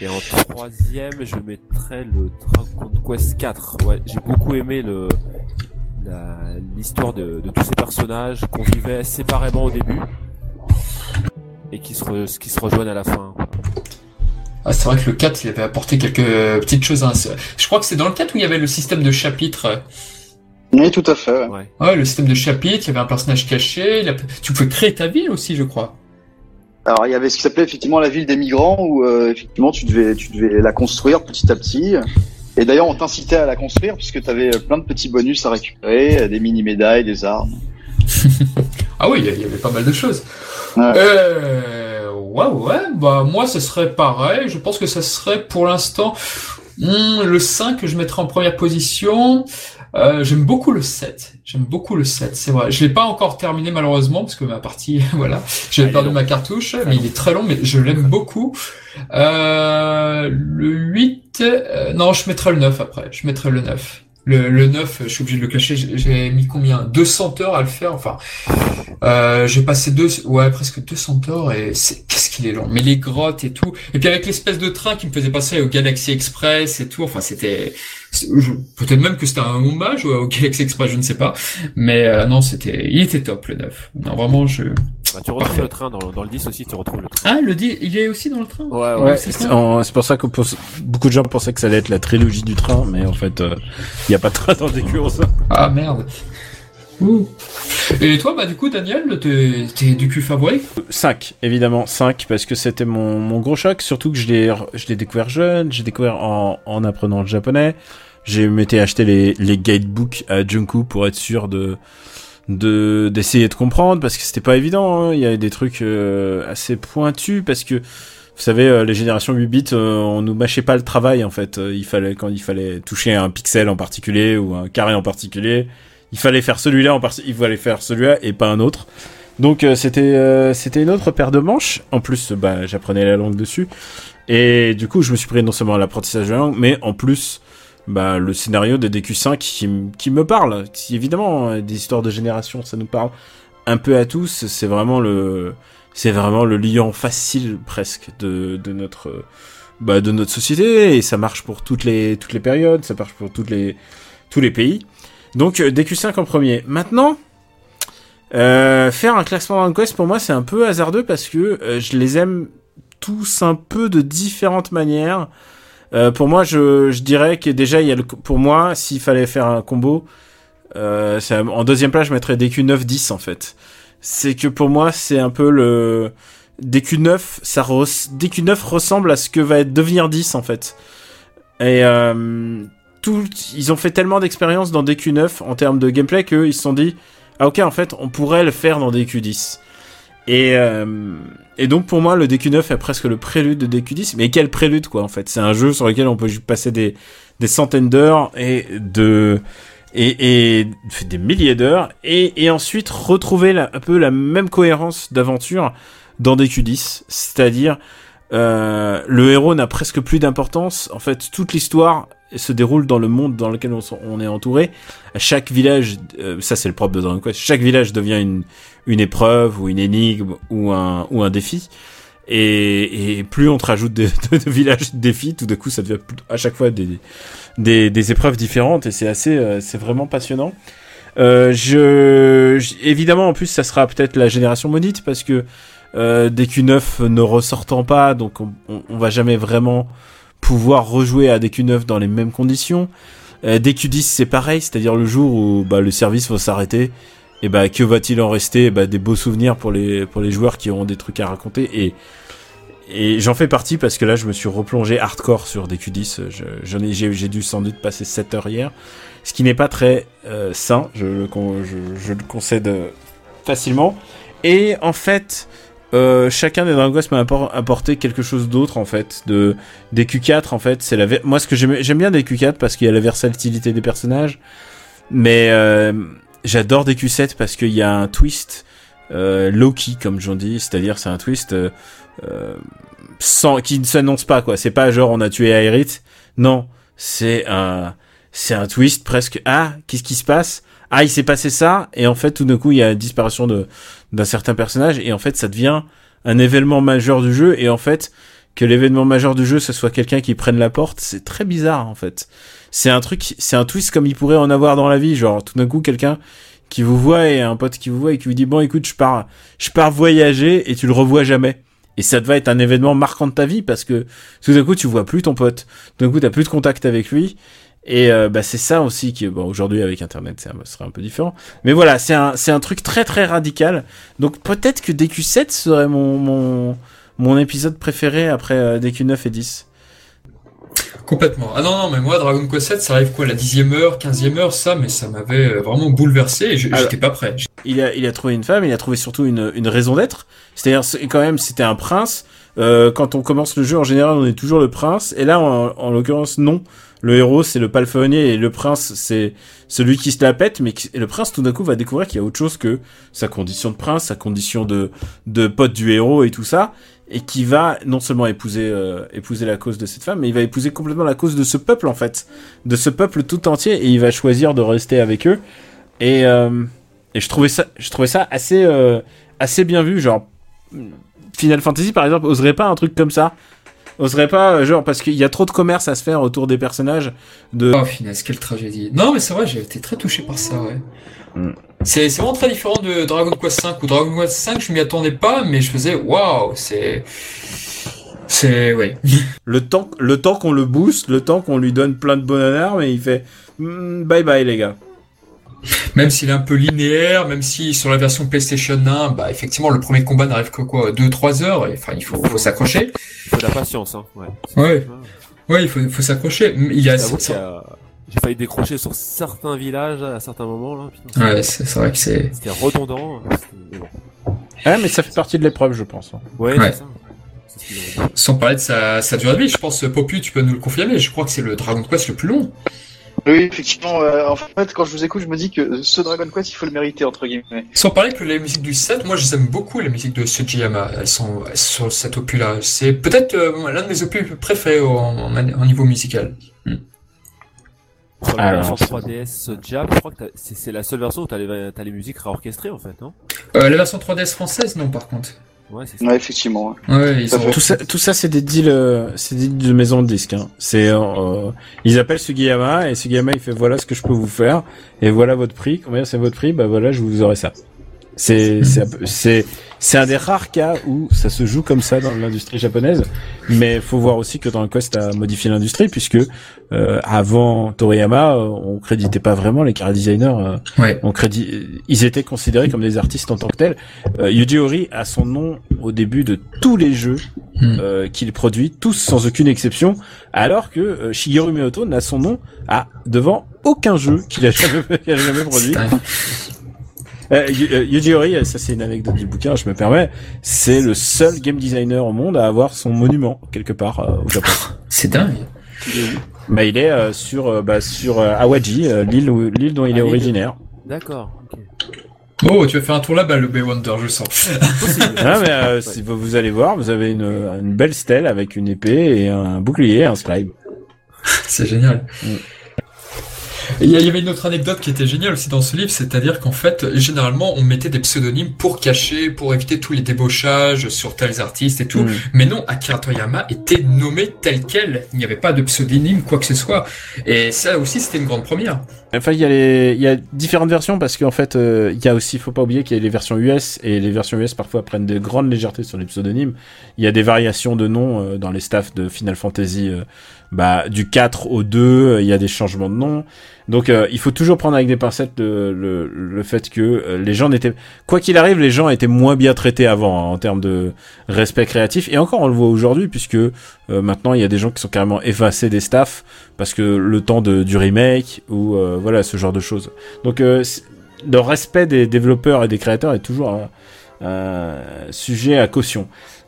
Speaker 3: Et en troisième, je mettrais le Dragon Quest 4. Ouais, j'ai beaucoup aimé le la- l'histoire de, de tous ces personnages qu'on vivait séparément au début et qui se, re- qui se rejoignent à la fin.
Speaker 1: Ah, c'est vrai que le 4, il avait apporté quelques petites choses. hein. Je crois que c'est dans le 4 où il y avait le système de chapitres.
Speaker 2: Oui, tout à fait. ouais.
Speaker 3: Ouais.
Speaker 1: Ouais, le système de chapitres, il y avait un personnage caché. a- Tu pouvais créer ta ville aussi, je crois.
Speaker 2: Alors il y avait ce qui s'appelait effectivement la ville des migrants où euh, effectivement tu devais tu devais la construire petit à petit. Et d'ailleurs on t'incitait à la construire puisque tu avais plein de petits bonus à récupérer, des mini médailles, des armes.
Speaker 1: Ah oui, il y avait pas mal de choses.
Speaker 2: Ouais.
Speaker 1: Euh, ouais, ouais, bah moi ce serait pareil. Je pense que ça serait pour l'instant hmm, le 5 que je mettrais en première position. Euh, j'aime beaucoup le 7. J'aime beaucoup le 7, c'est vrai. Je l'ai pas encore terminé malheureusement parce que ma partie, voilà, j'ai perdu ma cartouche, mais il est très long, mais je l'aime beaucoup. Euh, le 8, euh, non, je mettrai le 9 après. Je mettrai le 9. Le, le 9, je suis obligé de le cacher, j'ai mis combien? 200 heures à le faire, enfin. Euh, j'ai passé deux, ouais, presque 200 heures et c'est, qu'est-ce qu'il est long. Mais les grottes et tout. Et puis avec l'espèce de train qui me faisait passer au Galaxy Express et tout, enfin c'était, peut-être même que c'était un hommage au Galaxy Express, je ne sais pas. Mais euh, non, c'était, il était top le 9. Non, vraiment, je...
Speaker 3: Bah, tu retrouves le train dans, dans le 10 aussi, tu retrouves le train.
Speaker 1: Ah, le dit, il est aussi dans le train
Speaker 3: Ouais,
Speaker 4: Ouais,
Speaker 1: c'est
Speaker 4: pour ça que pour- beaucoup de gens pensaient que ça allait être la trilogie du train, mais en fait, il n'y a pas de train dans des courses.
Speaker 1: Ah merde. Ouh. Et toi, bah du coup, Daniel, t'es, t'es du cul favori
Speaker 4: 5, évidemment, 5, parce que c'était mon, mon gros choc, surtout que je l'ai, je l'ai découvert jeune, j'ai découvert en, en apprenant le japonais, j'ai m'étais acheté les, les guidebooks à Junku pour être sûr de, de, d'essayer de comprendre, parce que c'était pas évident, hein. il y avait des trucs euh, assez pointus, parce que, vous savez, euh, les générations 8 bits, euh, on nous mâchait pas le travail, en fait, Euh, il fallait, quand il fallait toucher un pixel en particulier, ou un carré en particulier, il fallait faire celui-là en partie, il fallait faire celui-là et pas un autre. Donc c'était c'était une autre paire de manches. En plus, bah j'apprenais la langue dessus et du coup je me suis pris non seulement l'apprentissage de la langue, mais en plus bah le scénario de DQ5 qui, qui me parle. Évidemment euh, des histoires de génération, ça nous parle un peu à tous. C'est vraiment le c'est vraiment le liant facile presque de de notre euh, bah, de notre société et ça marche pour toutes les toutes les périodes, ça marche pour toutes les tous les pays. Donc euh, DQ5 en premier. Maintenant, euh, faire un classement Dragon Quest pour moi c'est un peu hasardeux parce que je les aime tous un peu de différentes manières. Euh, pour moi, je, dirais que déjà pour moi s'il fallait faire un combo, euh, en deuxième place je mettrais DQ 9-10 en fait. C'est que pour moi c'est un peu le DQ9, ça res- DQ9 ressemble à ce que va devenir 10 en fait. Et euh, ils ont fait tellement d'expérience dans DQ9 en termes de gameplay qu'ils se sont dit ah ok en fait on pourrait le faire dans DQ10 et euh, et donc pour moi le DQ9 est presque le prélude de DQ10 mais quel prélude quoi en fait. C'est un jeu sur lequel on peut passer des des centaines d'heures et de et, des milliers d'heures et, ensuite retrouver un peu la même cohérence d'aventure dans DQ10 c'est-à-dire euh, le héros n'a presque plus d'importance. En fait, toute l'histoire se déroule dans le monde dans lequel on, est entouré. Chaque village, euh, ça c'est le propre de Dragon Quest, chaque village devient une, épreuve ou une énigme ou un, défi. Et, plus on te rajoute de, villages de défis, tout d'un coup ça devient à chaque fois des, épreuves différentes et c'est assez, euh, c'est vraiment passionnant. Je, j- évidemment, en plus, ça sera peut-être la génération maudite parce que euh, DQ9 ne ressortant pas, donc on, on, va jamais vraiment pouvoir rejouer à DQ9 dans les mêmes conditions. Euh, DQ10 c'est pareil, c'est-à-dire le jour où bah, le service va s'arrêter, et bah que va-t-il en rester? Bah, Des beaux souvenirs pour les pour les joueurs qui auront des trucs à raconter et j'en fais partie parce que là je me suis replongé hardcore sur DQ10. Je- J'en ai j'ai dû sans doute passer 7 heures hier, ce qui n'est pas très euh, sain, je le concède euh, facilement. Et en fait, euh, chacun des Dragon Quest m'a appor- apporté quelque chose d'autre en fait. De des Q4 en fait, c'est la moi ce que j'aime bien des Q4 parce qu'il y a la versatilité des personnages, mais euh, j'adore des Q7 parce qu'il y a un twist euh, low-key comme j'en dis, c'est-à-dire c'est un twist euh, sans qui ne s'annonce pas quoi. C'est pas genre on a tué Aerith, non. c'est un, c'est un twist presque. Ah, qu'est-ce qui se passe? Ah, il s'est passé ça, et en fait, tout d'un coup, il y a la disparition de d'un certain personnage, et en fait, ça devient un événement majeur du jeu, et en fait, que l'événement majeur du jeu, ce soit quelqu'un qui prenne la porte, c'est très bizarre en fait. C'est un truc, c'est un twist comme il pourrait en avoir dans la vie, genre tout d'un coup quelqu'un qui vous voit et un pote qui vous voit et qui vous dit bon écoute je pars, je pars voyager et tu le revois jamais. Et ça va être un événement marquant de ta vie parce que tout d'un coup tu vois plus ton pote, tout d'un coup t'as plus de contact avec lui. Et euh, bah c'est ça aussi qui bon aujourd'hui avec internet ça serait un peu différent. Mais voilà, c'est un c'est un truc très très radical. Donc peut-être que DQ7 serait mon mon mon épisode préféré après euh, DQ9 et 10.
Speaker 1: Complètement. Ah non, non, mais moi, Dragon Quest 7, ça arrive quoi, la dixième heure, quinzième heure, ça, mais ça m'avait euh, vraiment bouleversé et j'étais pas prêt.
Speaker 4: Il a, il a trouvé une femme, il a trouvé surtout une, une raison d'être. C'est-à-dire, quand même, c'était un prince. Euh, quand on commence le jeu, en général, on est toujours le prince. Et là, en, en l'occurrence, non. Le héros, c'est le palefrenier et le prince, c'est celui qui se la pète. Mais le prince, tout d'un coup, va découvrir qu'il y a autre chose que sa condition de prince, sa condition de, de pote du héros et tout ça et qui va non seulement épouser euh, épouser la cause de cette femme, mais il va épouser complètement la cause de ce peuple en fait, de ce peuple tout entier, et il va choisir de rester avec eux. Et, euh, et je trouvais ça, je trouvais ça assez euh, assez bien vu, genre Final Fantasy par exemple oserait pas un truc comme ça. Oserait pas, genre, parce qu'il y a trop de commerce à se faire autour des personnages de...
Speaker 1: Oh, finesse, quelle tragédie. Non, mais c'est vrai, j'ai été très touché par ça, ouais. Mm. C'est vraiment très différent de Dragon Quest 5 ou Dragon Quest 5, je m'y attendais pas, mais je faisais waouh, c'est c'est ouais.
Speaker 4: Le temps le temps qu'on le booste, le temps qu'on lui donne plein de bonnes armes et il fait mm, bye bye les gars.
Speaker 1: Même s'il est un peu linéaire, même si sur la version PlayStation 1, bah effectivement le premier combat n'arrive que quoi 2 3 heures, enfin il faut, faut s'accrocher.
Speaker 3: Il faut de la patience hein. Ouais.
Speaker 1: Ouais. Ouais, il faut, faut s'accrocher. Il y a,
Speaker 3: j'ai failli décrocher sur certains villages à certains moments là.
Speaker 1: Ouais, c'est vrai que c'est.
Speaker 3: C'était redondant.
Speaker 4: Ouais, mais ça fait partie de l'épreuve, je pense. Hein.
Speaker 3: Ouais, c'est ça.
Speaker 1: Sans parler de sa, sa durée de vie, je pense, Popu, tu peux nous le confirmer, je crois que c'est le Dragon Quest le plus long.
Speaker 2: Oui, effectivement. Euh, en fait, quand je vous écoute, je me dis que ce Dragon Quest, il faut le mériter, entre guillemets.
Speaker 1: Sans parler que les musiques du 7, moi, j'aime beaucoup les musiques de Sujiyama. Elles sont, sur cet opus-là. C'est peut-être euh, l'un de mes opus préférés au, en, niveau musical. Hmm.
Speaker 3: Sur la version 3DS Jap, je crois que c'est la seule version où t'as les, as les musiques réorchestrées en fait, non?
Speaker 1: Euh, La version 3DS française, non, par contre.
Speaker 2: Ouais, c'est ça. Ouais, effectivement.
Speaker 1: Ouais,
Speaker 4: tout, ça, tout ça, c'est des deals, euh, c'est des deals de maison de disques. Hein. C'est, euh, ils appellent Sugiyama et Sugiyama il fait voilà ce que je peux vous faire et voilà votre prix. Combien c'est votre prix? Bah voilà, je vous aurai ça. C'est, c'est, c'est un des rares cas où ça se joue comme ça dans l'industrie japonaise, mais faut voir aussi que dans le Quest a modifié l'industrie puisque euh, avant Toriyama, euh, on créditait pas vraiment les cara designers. Euh,
Speaker 1: ouais.
Speaker 4: On crédit, ils étaient considérés comme des artistes en tant que tels. Euh, Yuji Ori a son nom au début de tous les jeux euh, qu'il produit, tous sans aucune exception, alors que Shigeru Miyamoto n'a son nom à devant aucun jeu qu'il a jamais, qu a jamais produit. Euh, euh, Yuji Ori, ça c'est une anecdote du bouquin, je me permets, c'est le seul game designer au monde à avoir son monument quelque part euh, au Japon.
Speaker 1: c'est dingue.
Speaker 4: Bah il est euh, sur bah, sur Awaji, l'île l'île dont il est ah, originaire.
Speaker 3: D'accord.
Speaker 1: Oh, tu vas faire un tour là-bas, le Bay Wonder, je sens.
Speaker 4: ah, mais si vous, allez voir, vous avez une, une belle stèle avec une épée et un bouclier, un scribe.
Speaker 1: C'est génial. Mm. Il y avait une autre anecdote qui était géniale aussi dans ce livre, c'est-à-dire qu'en fait, généralement, on mettait des pseudonymes pour cacher, pour éviter tous les débauchages sur tels artistes et tout. Mm. Mais non, Akira Toriyama était nommé tel quel. Il n'y avait pas de pseudonyme, quoi que ce soit. Et ça aussi, c'était une grande première.
Speaker 4: Enfin, il y a les, il y a différentes versions parce qu'en fait, euh, il y a aussi, faut pas oublier qu'il y a les versions US et les versions US parfois prennent de grandes légèretés sur les pseudonymes. Il y a des variations de noms euh, dans les staffs de Final Fantasy, euh, bah, du 4 au 2, il y a des changements de noms. Donc euh, il faut toujours prendre avec des pincettes le, le, le fait que euh, les gens n'étaient quoi qu'il arrive, les gens étaient moins bien traités avant hein, en termes de respect créatif et encore on le voit aujourd'hui puisque euh, maintenant il y a des gens qui sont carrément effacés des staffs parce que le temps de, du remake ou voilà ce genre de choses. Donc le respect des développeurs et des créateurs est toujours un, sujet à caution.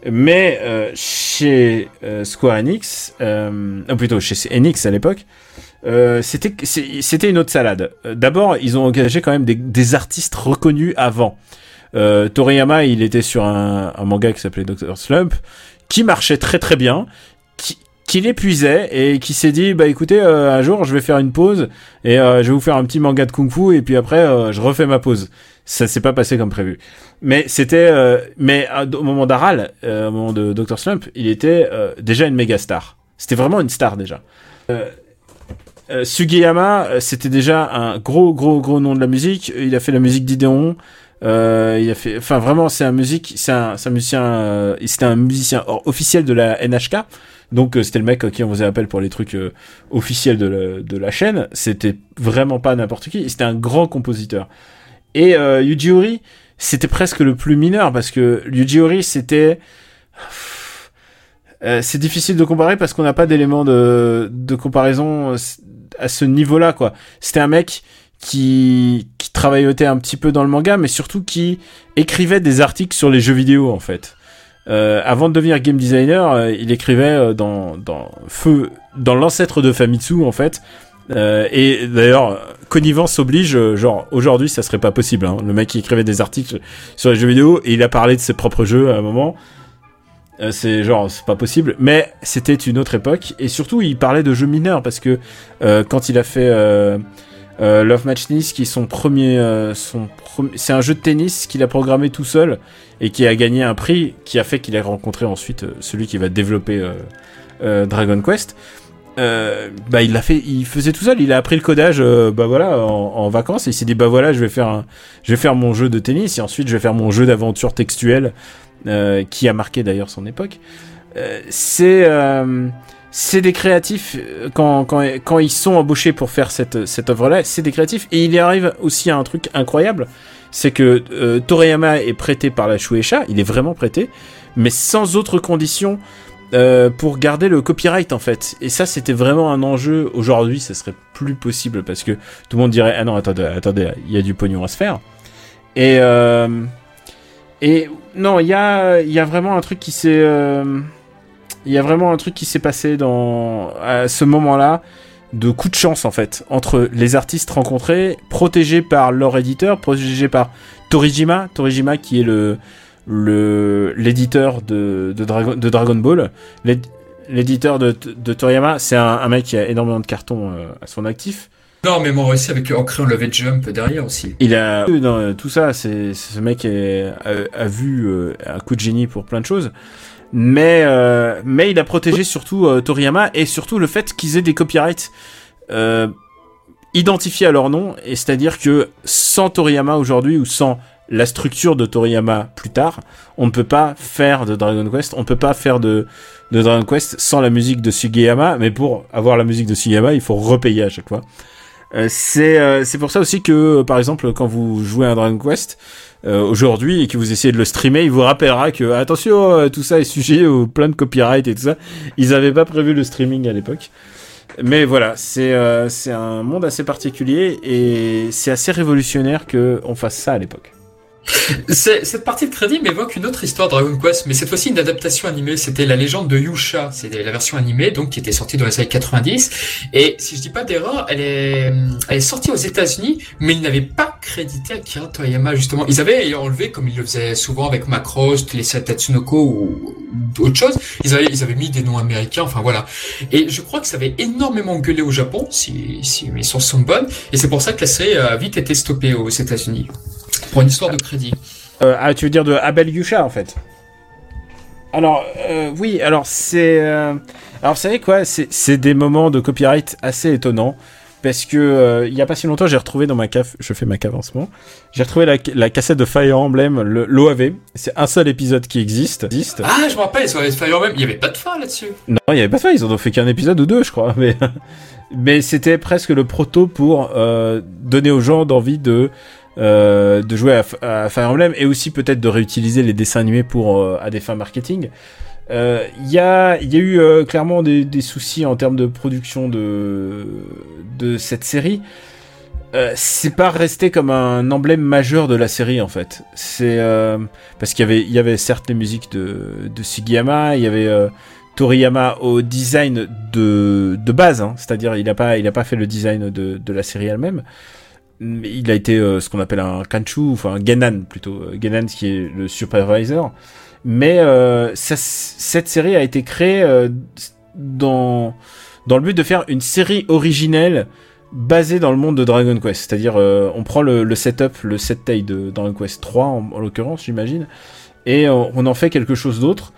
Speaker 4: Mais chez Square Enix, ou plutôt chez Enix à l'époque, euh, c'était c'était une autre salade. Euh, d'abord, ils ont engagé quand même des, des artistes reconnus avant. Euh, Toriyama, il était sur un, un manga qui s'appelait Dr Slump, qui marchait très très bien, qui qui l'épuisait et qui s'est dit bah écoutez un jour je vais faire une pause et je vais vous faire un petit manga de kung-fu et puis après je refais ma pause ça s'est pas passé comme prévu. Mais c'était, euh, mais au moment d'Aral, euh, au moment de Dr Slump, il était euh, déjà une méga star. C'était vraiment une star déjà. Sugiyama, c'était déjà un gros, gros, gros nom de la musique. Il a fait la musique d'Ideon. il a fait, enfin vraiment, c'est un musique, c'est un, musicien, c'était un musicien officiel de la NHK. Donc c'était le mec qui on faisait appel pour les trucs officiels de la, chaîne. C'était vraiment pas n'importe qui. C'était un grand compositeur. Et euh, Yuji Ori, c'était presque le plus mineur parce que Yuji Ori, c'était euh, c'est difficile de comparer parce qu'on n'a pas d'éléments de, de comparaison euh, à ce niveau-là quoi. C'était un mec qui qui travaillait un petit peu dans le manga mais surtout qui écrivait des articles sur les jeux vidéo en fait. Euh, avant de devenir game designer, euh, il écrivait dans dans feu dans l'ancêtre de Famitsu en fait euh, et d'ailleurs, connivence oblige, euh, genre aujourd'hui ça serait pas possible. Hein. Le mec qui écrivait des articles sur les jeux vidéo et il a parlé de ses propres jeux à un moment. Euh, c'est genre c'est pas possible, mais c'était une autre époque et surtout il parlait de jeux mineurs parce que quand il a fait Love Match Tennis, qui est son premier, son c'est un jeu de tennis qu'il a programmé tout seul et qui a gagné un prix qui a fait qu'il a rencontré ensuite celui qui va développer Dragon Quest euh, bah il l'a fait, il faisait tout seul. Il a appris le codage, euh, bah voilà, en, vacances. Et il s'est dit bah voilà, je vais faire, un, je vais faire mon jeu de tennis et ensuite je vais faire mon jeu d'aventure textuelle euh, qui a marqué d'ailleurs son époque. Euh, c'est euh, c'est des créatifs quand, quand, quand ils sont embauchés pour faire cette, cette œuvre-là, c'est des créatifs et il y arrive aussi à un truc incroyable, c'est que Toriyama est prêté par la Shueisha, il est vraiment prêté, mais sans autre condition pour garder le copyright en fait. Et ça, c'était vraiment un enjeu. Aujourd'hui, ça serait plus possible parce que tout le monde dirait ah non attendez attendez il y a du pognon à se faire. Et et non il y a y a vraiment un truc qui s'est euh, il y a vraiment un truc qui s'est passé dans à ce moment-là de coup de chance en fait entre les artistes rencontrés, protégés par leur éditeur, protégés par Torijima, Torijima qui est le le l'éditeur de, Dragon, de Dragon Ball, l'éditeur de, de Toriyama, c'est un, mec qui a énormément de cartons euh, à son actif.
Speaker 1: Énormément aussi avec en créant le jump derrière aussi.
Speaker 4: Il a dans tout ça, c'est ce mec a, vu euh, un coup de génie pour plein de choses. Mais euh, mais il a protégé surtout Toriyama et surtout le fait qu'ils aient des copyrights identifiés à leur nom et c'est-à-dire que sans Toriyama aujourd'hui ou sans la structure de Toriyama plus tard, on ne peut pas faire de Dragon Quest, on ne peut pas faire de, de Dragon Quest sans la musique de Sugiyama, mais pour avoir la musique de Sugiyama, il faut repayer à chaque fois. Euh, c'est euh, c'est pour ça aussi que par exemple quand vous jouez à Dragon Quest euh, aujourd'hui et que vous essayez de le streamer, il vous rappellera que attention tout ça est sujet au plein de copyright et tout ça. Ils avaient pas prévu le streaming à l'époque. Mais voilà, c'est c'est un monde assez particulier et c'est assez révolutionnaire que on fasse ça à l'époque.
Speaker 1: Cette partie de crédit m'évoque une autre histoire Dragon Quest, mais cette fois-ci une adaptation animée. C'était la légende de Yusha. C'était la version animée, donc qui était sortie dans les années 90. Et si je dis pas d'erreur, elle est, elle est sortie aux États-Unis, mais ils n'avaient pas crédité Akira Toriyama justement. Ils avaient enlevé, comme ils le faisaient souvent avec Macross, les Tatsunoko ou autre chose. Ils avaient, ils avaient mis des noms américains. Enfin voilà. Et je crois que ça avait énormément gueulé au Japon, si, si mes sources sont bonnes. Et c'est pour ça que la série a vite été stoppée aux États-Unis. Pour une histoire de crédit.
Speaker 4: Euh, ah, tu veux dire de Abel Yusha en fait Alors, euh, oui, alors c'est. Euh, alors, vous savez quoi C'est des moments de copyright assez étonnants. Parce que il y a pas si longtemps, j'ai retrouvé dans ma cave, je fais ma cave en ce moment, j'ai retrouvé la, cassette de Fire Emblem, l'OAV. C'est un seul épisode qui existe.
Speaker 1: Ah, je me rappelle, sur Fire Emblem, il y avait pas de fin là-dessus.
Speaker 4: Non, il y avait pas de fin, ils ont fait qu'un épisode ou deux, je crois. Mais, mais c'était presque le proto pour donner aux gens d'envie de euh, de jouer à, Fire Emblem et aussi peut-être de réutiliser les dessins animés pour euh, à des fins marketing. Il euh, y, a, y a eu clairement des, des, soucis en termes de production de, de cette série. c'est pas resté comme un emblème majeur de la série en fait. C'est parce qu'il y avait, il y avait certes les musiques de, de Sugiyama, il y avait Toriyama au design de, de base, hein, c'est-à-dire il a pas, il a pas fait le design de, de la série elle-même il a été euh, ce qu'on appelle un kanchu, enfin un genan plutôt, euh, genan qui est le supervisor. Mais euh, cette série a été créée dans dans le but de faire une série originelle basée dans le monde de Dragon Quest. C'est-à-dire, euh, on prend le, le, setup, le set tail de Dragon Quest 3 en, en l'occurrence, j'imagine, et on, on, en fait quelque chose d'autre.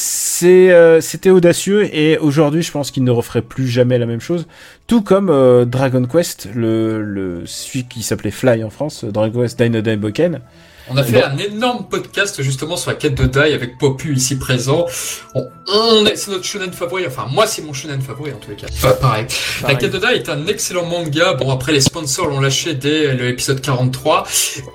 Speaker 4: C'est euh, c'était audacieux et aujourd'hui je pense qu'il ne referait plus jamais la même chose. Tout comme euh, Dragon Quest le, le celui qui s'appelait Fly en France Dragon Quest Dynodime Boken
Speaker 1: on a fait un énorme podcast justement sur la quête de Dai avec Popu ici présent. On, on c'est notre shonen favori. Enfin, moi, c'est mon shonen favori en tous les cas. Enfin, pareil. pareil. La quête de Dai est un excellent manga. Bon, après, les sponsors l'ont lâché dès l'épisode 43.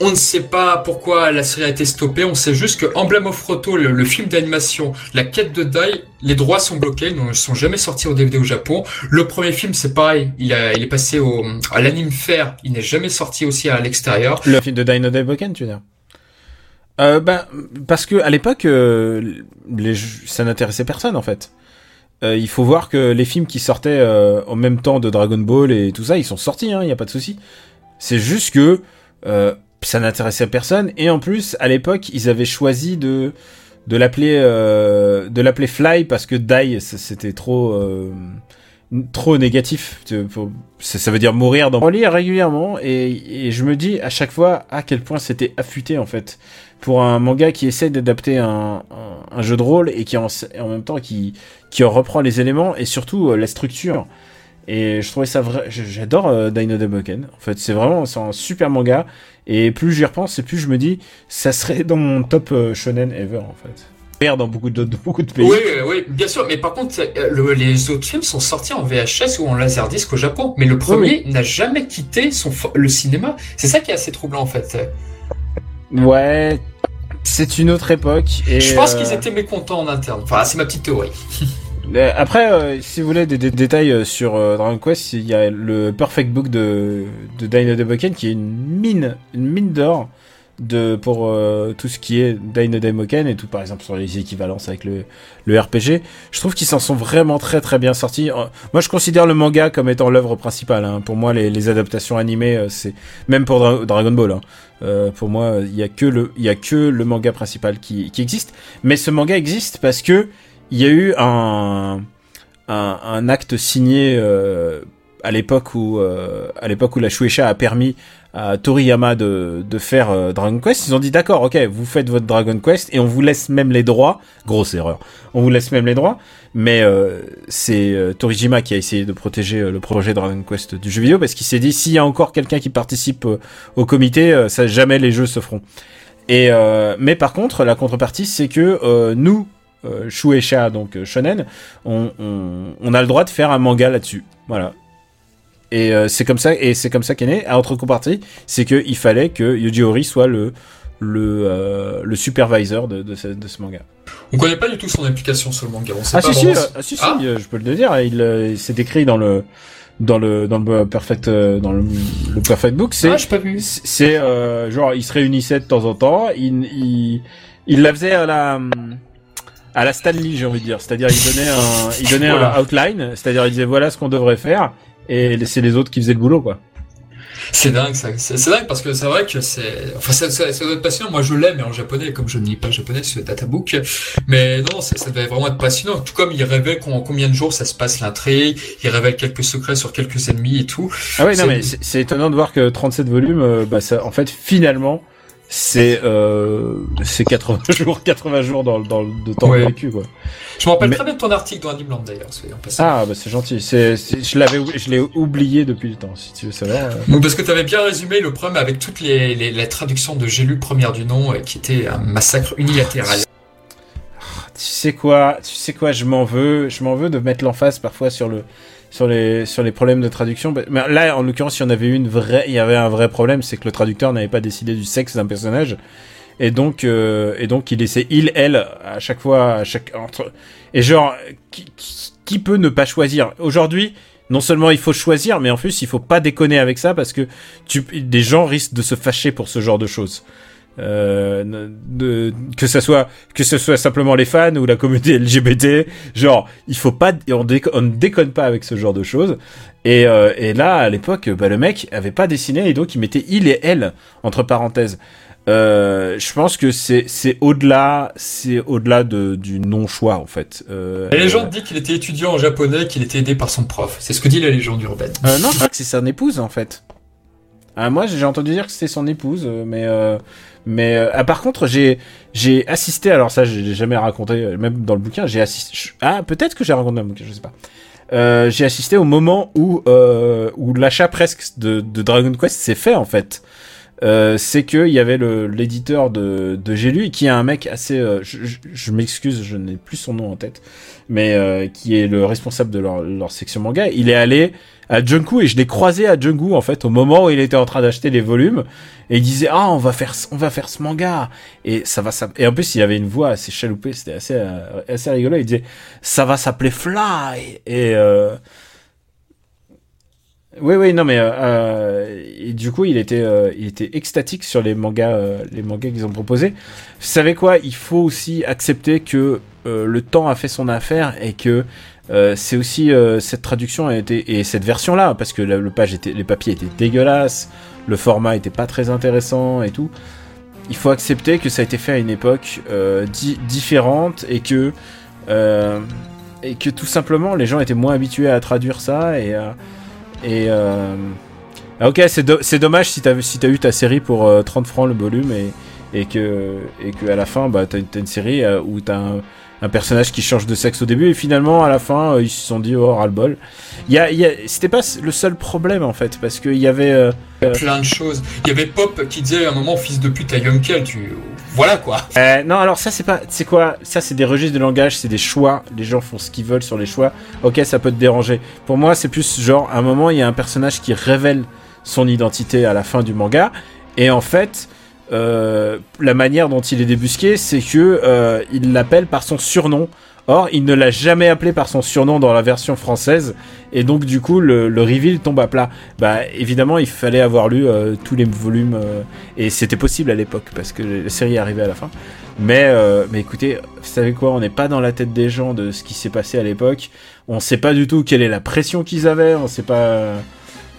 Speaker 1: On ne sait pas pourquoi la série a été stoppée. On sait juste que Emblem of Roto, le, le film d'animation, la quête de Dai, les droits sont bloqués. Ils ne sont jamais sortis au DVD au Japon. Le premier film, c'est pareil. Il, a, il est passé au, à l'anime fair. Il n'est jamais sorti aussi à l'extérieur.
Speaker 4: Le film de Dino Day Boken, tu veux dire? Euh, ben, parce que à l'époque, euh, ça n'intéressait personne en fait. Euh, il faut voir que les films qui sortaient euh, en même temps de Dragon Ball et tout ça, ils sont sortis, il hein, n'y a pas de souci. C'est juste que euh, ça n'intéressait personne et en plus, à l'époque, ils avaient choisi de de l'appeler euh, de l'appeler Fly parce que Die c'était trop trop négatif. Ça, veut dire mourir dans. On lit régulièrement et, je me dis à chaque fois à quel point c'était affûté en fait pour un manga qui essaie d'adapter un, jeu de rôle et qui en, en même temps qui, en reprend les éléments et surtout euh, la structure. Et je trouvais ça vrai. J'adore euh, Dino Boken. En fait, c'est vraiment c'est un super manga. Et plus j'y repense, et plus je me dis, ça serait dans mon top euh, shonen ever en fait dans beaucoup de, beaucoup de pays.
Speaker 1: Oui, oui, bien sûr. Mais par contre, le, les autres films sont sortis en VHS ou en laserdisc au Japon. Mais le premier oui. n'a jamais quitté son, le cinéma. C'est ça qui est assez troublant en fait.
Speaker 4: Ouais, c'est une autre époque. Et
Speaker 1: je pense euh... qu'ils étaient mécontents en interne. Enfin, c'est ma petite théorie.
Speaker 4: Après, euh, si vous voulez des, des détails sur euh, Dragon Quest, il y a le Perfect Book de, de Dino de Boken qui est une mine, une mine d'or de pour euh, tout ce qui est Dino Demoken et tout par exemple sur les équivalences avec le, le RPG je trouve qu'ils s'en sont vraiment très très bien sortis moi je considère le manga comme étant l'œuvre principale hein. pour moi les, les adaptations animées euh, c'est même pour Dra Dragon Ball hein. euh, pour moi il y a que le y a que le manga principal qui, qui existe mais ce manga existe parce que il y a eu un un, un acte signé euh, à l'époque où euh, à l'époque où la Shueisha a permis à Toriyama de, faire euh, Dragon Quest, ils ont dit d'accord, ok, vous faites votre Dragon Quest et on vous laisse même les droits. Grosse erreur. On vous laisse même les droits, mais euh, c'est euh, Torijima qui a essayé de protéger le projet Dragon Quest du jeu vidéo parce qu'il s'est dit s'il y a encore quelqu'un qui participe au comité, jamais les jeux se feront. Et mais par contre, la contrepartie, c'est que nous, Shueisha, donc Shonen, on, on, on a le droit de faire un manga là-dessus. Voilà. Et euh, c'est comme ça, et c'est comme ça qu'est né. À autre contrepartie, c'est qu'il fallait que Yuji Horii soit le le, euh, le supervisor de, de, ce, de ce manga.
Speaker 1: On connaît pas du tout son implication sur le manga. On sait
Speaker 4: ah,
Speaker 1: pas
Speaker 4: si, si, euh, si, ah si, je peux le dire. Il, il s'est décrit dans le dans le dans le perfect dans le, le perfect book. C'est
Speaker 1: ah.
Speaker 4: C'est euh, genre il se réunissait de temps en temps. Il il, il la faisait à la à la Stanley, j'ai envie de dire. C'est-à-dire il donnait un il donnait voilà. un outline. C'est-à-dire il disait voilà ce qu'on devrait faire et c'est les autres qui faisaient le boulot quoi.
Speaker 1: C'est dingue ça, c'est dingue parce que c'est vrai que c'est, enfin ça, ça, ça, doit être passionnant. Moi je l'aime mais en japonais comme je ne lis pas japonais sur le databook, mais non ça, ça devait vraiment être passionnant. Tout comme il révèle en combien de jours ça se passe l'intrigue, il révèle quelques secrets sur quelques ennemis et tout.
Speaker 4: Ah oui non mais c'est étonnant de voir que 37 volumes, euh, bah ça, en fait finalement c'est euh, c'est 80 jours 80 jours dans, dans de temps ouais. vécu quoi.
Speaker 1: Je me rappelle Mais... très bien de ton article dans Animeland d'ailleurs.
Speaker 4: Ah bah c'est gentil. C'est je l'avais je l'ai oublié depuis le temps si tu veux savoir.
Speaker 1: Euh... parce que tu avais bien résumé le problème avec toutes les, les, les traductions de J'ai lu première du nom euh, qui était un massacre unilatéral.
Speaker 4: Tu sais quoi, tu sais quoi, je m'en veux, je m'en veux de mettre l'emphase parfois sur le sur les sur les problèmes de traduction. Mais là, en l'occurrence, il y en avait une vraie, il y avait un vrai problème, c'est que le traducteur n'avait pas décidé du sexe d'un personnage, et donc euh, et donc il laissait il elle à chaque fois, à chaque entre et genre qui, qui peut ne pas choisir? Aujourd'hui. Non seulement il faut choisir, mais en plus il faut pas déconner avec ça parce que tu, des gens risquent de se fâcher pour ce genre de choses. Euh, de, que ça soit que ce soit simplement les fans ou la communauté LGBT genre il faut pas on, déco on ne déconne pas avec ce genre de choses et, euh, et là à l'époque bah, le mec avait pas dessiné et donc il mettait il et elle entre parenthèses Euh, je pense que c'est c'est au-delà c'est au-delà de du non choix en fait. Euh,
Speaker 1: la légende dit qu'il était étudiant en japonais, qu'il était aidé par son prof. C'est ce que dit la légende urbaine.
Speaker 4: Euh, non, je crois que c'est son épouse en fait. Ah, moi j'ai entendu dire que c'était son épouse, mais euh, mais euh, ah, par contre j'ai j'ai assisté alors ça j'ai jamais raconté même dans le bouquin j'ai assisté ah peut-être que j'ai raconté dans le bouquin je sais pas. Euh, j'ai assisté au moment où euh, où l'achat presque de, de Dragon Quest s'est fait en fait. Euh, c'est que il y avait l'éditeur de de J'ai qui est un mec assez euh, je, je, je m'excuse je n'ai plus son nom en tête mais euh, qui est le responsable de leur leur section manga il est allé à Junku et je l'ai croisé à Junku en fait au moment où il était en train d'acheter les volumes. Et il disait ah on va faire on va faire ce manga. Et ça va ça et en plus il avait une voix assez chaloupée c'était assez euh, assez rigolo. Il disait ça va s'appeler Fly. Et euh, oui, oui, non, mais euh, et du coup, il était, euh, il était extatique sur les mangas, euh, les mangas qu'ils ont proposés. Vous savez quoi? Il faut aussi accepter que le temps a fait son affaire et que euh, c'est aussi euh, cette traduction a été et cette version-là, parce que le, page était, les papiers étaient dégueulasses, le format était pas très intéressant et tout. Il faut accepter que ça a été fait à une époque euh, di différente et que et que tout simplement les gens étaient moins habitués à traduire ça et et ah, ok, c'est do dommage si t'as si as eu ta série pour euh, 30 francs le volume et, et que et que à la fin bah t'as as une série où t'as un, un personnage qui change de sexe au début et finalement à la fin euh, ils se sont dit oh ras le bol. Il y a, y a c'était pas le seul problème en fait parce qu'il y avait euh,
Speaker 1: plein de choses. Il y avait Pop qui disait à un moment fils de pute à Yunkel, tu voilà quoi.
Speaker 4: Euh, non, alors ça c'est pas, c'est quoi? Ça c'est des registres de langage, c'est des choix. Les gens font ce qu'ils veulent sur les choix. Ok, ça peut te déranger. Pour moi, c'est plus genre à un moment il y a un personnage qui révèle son identité à la fin du manga et en fait. Euh, la manière dont il est débusqué, c'est que euh, il l'appelle par son surnom. Or, il ne l'a jamais appelé par son surnom dans la version française, et donc du coup, le, le reveal tombe à plat. Bah, évidemment, il fallait avoir lu euh, tous les volumes, et c'était possible à l'époque parce que la série arrivait à la fin. Mais, mais écoutez, vous savez quoi On n'est pas dans la tête des gens de ce qui s'est passé à l'époque. On sait pas du tout quelle est la pression qu'ils avaient. On sait pas.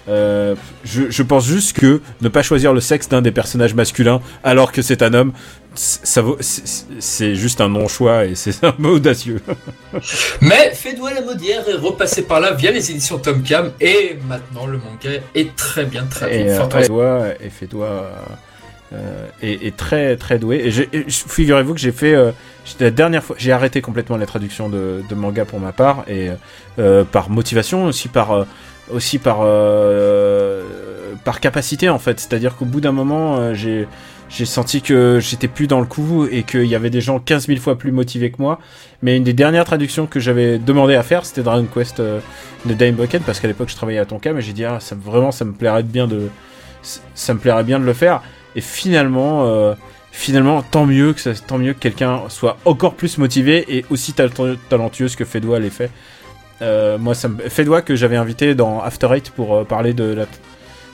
Speaker 4: Euh, je, je, pense juste que ne pas choisir le sexe d'un des personnages masculins alors que c'est un homme, ça vaut, c'est juste un non-choix et c'est un peu audacieux.
Speaker 1: Mais Fédois la Maudière est repassé par là via les éditions Tom Cam et maintenant le manga est très bien traduit.
Speaker 4: Et euh, Fédois, et Fédois euh, est, est, très très doué. Et, et figurez-vous que j'ai fait euh, la dernière fois, j'ai arrêté complètement les traductions de, de, manga pour ma part et euh, par motivation aussi par aussi par euh, par capacité en fait. C'est à dire qu'au bout d'un moment euh, j'ai j'ai senti que j'étais plus dans le coup et qu'il y avait des gens 15 000 fois plus motivés que moi. Mais une des dernières traductions que j'avais demandé à faire c'était Dragon Quest euh, de Dime Bucket parce qu'à l'époque je travaillais à Tonka mais j'ai dit ah ça vraiment ça me plairait bien de ça me plairait bien de le faire. Et finalement finalement tant mieux que ça, tant mieux que quelqu'un soit encore plus motivé et aussi talentueuse que Fedwa l'ait fait euh, moi, ça me fait doigt que j'avais invité dans After Eight pour euh, parler de la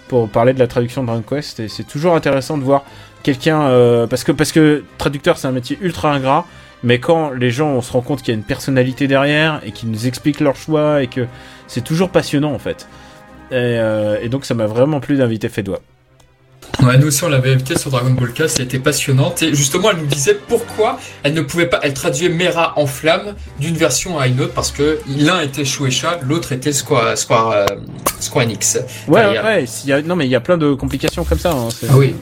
Speaker 4: pour parler de la traduction de Dragon Quest et c'est toujours intéressant de voir quelqu'un euh, parce que parce que traducteur c'est un métier ultra ingrat mais quand les gens on se rend compte qu'il y a une personnalité derrière et qu'ils nous expliquent leurs choix et que c'est toujours passionnant en fait et, euh, et donc ça m'a vraiment plu d'inviter Fedwa.
Speaker 1: Ouais, nous aussi on l'avait sur Dragon Ball Cast, elle était passionnante et justement elle nous disait pourquoi elle ne pouvait pas, elle traduisait Mera en flamme d'une version à une autre parce que l'un était Shueisha, l'autre était Square, Square, euh, Square Enix.
Speaker 4: Ouais, ouais, y a, non mais il y a plein de complications comme ça. Hein,
Speaker 1: ah oui.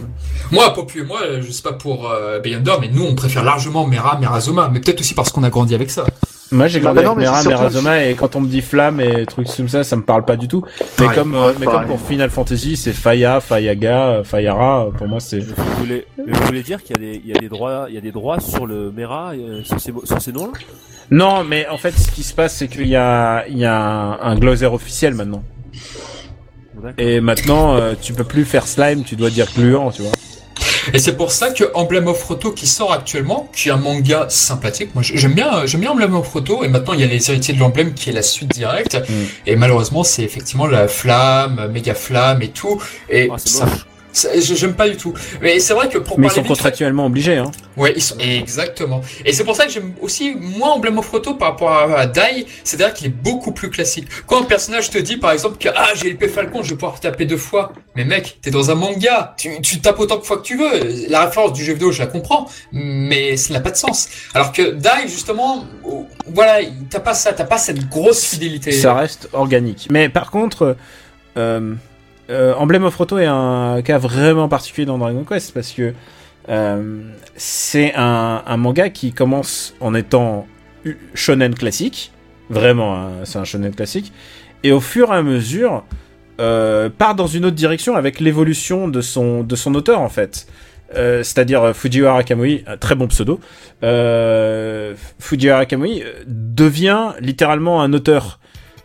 Speaker 1: Moi, Popu et moi, je sais pas pour euh, Beyonder, mais nous on préfère largement Mera, Merazoma, mais peut-être aussi parce qu'on a grandi avec ça.
Speaker 4: Moi j'ai grandi avec Mera, Merazoma et quand on me dit flamme et trucs comme ça, ça me parle pas du tout. Mais pareil, comme, euh, mais comme pour Final Fantasy, c'est Faya, Fayaga, Fayara. Pour moi, c'est.
Speaker 3: Vous voulez, vous voulez dire qu'il y a des, il y a des droits, il y a des droits sur le Mera, euh, sur ces, sur ces noms-là?
Speaker 4: Non, mais en fait, ce qui se passe, c'est qu'il y a, il y a un, un gloser officiel maintenant. Et maintenant, euh, tu peux plus faire slime, tu dois dire gluant, tu vois.
Speaker 1: Et c'est pour ça que Emblem of Roto qui sort actuellement, qui est un manga sympathique. Moi, j'aime bien, j'aime bien Emblem of Roto. Et maintenant, il y a les héritiers de l'emblème qui est la suite directe. Mm. Et malheureusement, c'est effectivement la flamme, méga flamme et tout. Et
Speaker 3: oh,
Speaker 1: ça, J'aime pas du tout. Mais c'est vrai que pour
Speaker 4: Mais ils sont contractuellement obligés, hein.
Speaker 1: Ouais, ils sont exactement. Et c'est pour ça que j'aime aussi moins Emblem of Photo par rapport à, Dai, c'est-à-dire qu'il est beaucoup plus classique. Quand un personnage te dit par exemple que ah j'ai l'épée Falcon, je vais pouvoir taper deux fois. Mais mec, t'es dans un manga, tu, tu tapes autant de fois que tu veux. La référence du jeu vidéo, je la comprends, mais ça n'a pas de sens. Alors que Dai justement, voilà, t'as pas ça, t'as pas cette grosse fidélité.
Speaker 4: Ça reste organique. Mais par contre. Euh euh, Emblem of Roto est un cas vraiment particulier dans Dragon Quest parce que euh, c'est un, manga qui commence en étant shonen classique, vraiment, hein, c'est un shonen classique, et au fur et à mesure euh, part dans une autre direction avec l'évolution de son, de son auteur en fait. c'est-à-dire Fujiwara Kamui, un très bon pseudo, Fujiwara Kamui devient littéralement un auteur.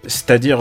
Speaker 4: C'est-à-dire,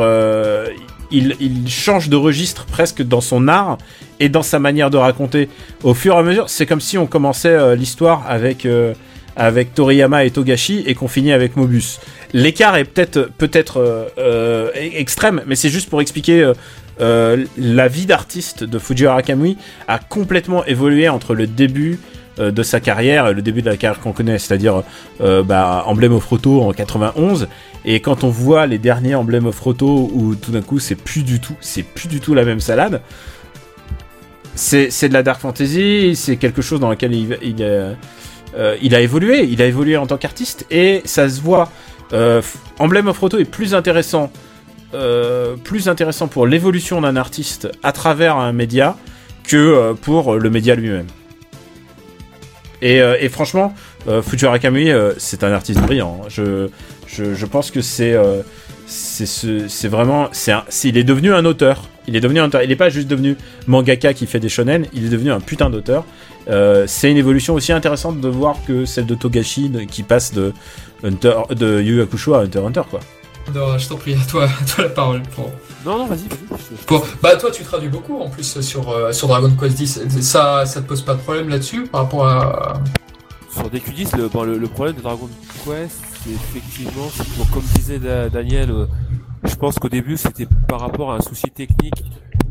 Speaker 4: il, change de registre presque dans son art et dans sa manière de raconter. Au fur et à mesure, c'est comme si on commençait euh, l'histoire avec, euh, avec Toriyama et Togashi et qu'on finit avec Mobus. L'écart est peut-être peut-être euh, e-, extrême, mais c'est juste pour expliquer la vie d'artiste de Fujiwara Kamui a complètement évolué entre le début de sa carrière le début de la carrière qu'on connaît, c'est-à-dire bah, Emblem of Roto en 91 et quand on voit les derniers emblèmes of Roto où tout d'un coup c'est plus du tout, c'est plus du tout la même salade. C'est, de la dark fantasy, c'est quelque chose dans lequel il, il, euh, il, a évolué, il a évolué en tant qu'artiste et ça se voit. Euh, Emblem of Roto est plus intéressant, euh, plus intéressant pour l'évolution d'un artiste à travers un média que euh, pour le média lui-même. Et, et franchement, Futura Kamui, c'est un artiste brillant. Hein. Je, je, pense que c'est euh, c'est vraiment c'est il est devenu un auteur. Il est devenu un. Il n'est pas juste devenu mangaka qui fait des shonen. Il est devenu un putain d'auteur. Euh, c'est une évolution aussi intéressante de voir que celle de Togashi qui passe de Hunter, de Yu Hakusho à Hunter Hunter quoi.
Speaker 1: Non, je t'en prie, à toi, toi la parole. Pour...
Speaker 3: Non, non, vas-y,
Speaker 1: vas-y. Bah, toi, tu traduis beaucoup en plus sur, euh, sur Dragon Quest X. Ça, ça te pose pas de problème là-dessus par rapport à.
Speaker 3: Sur DQ10, le, le problème de Dragon Quest, effectivement, comme disait Daniel, euh, je pense qu'au début c'était par rapport à un souci technique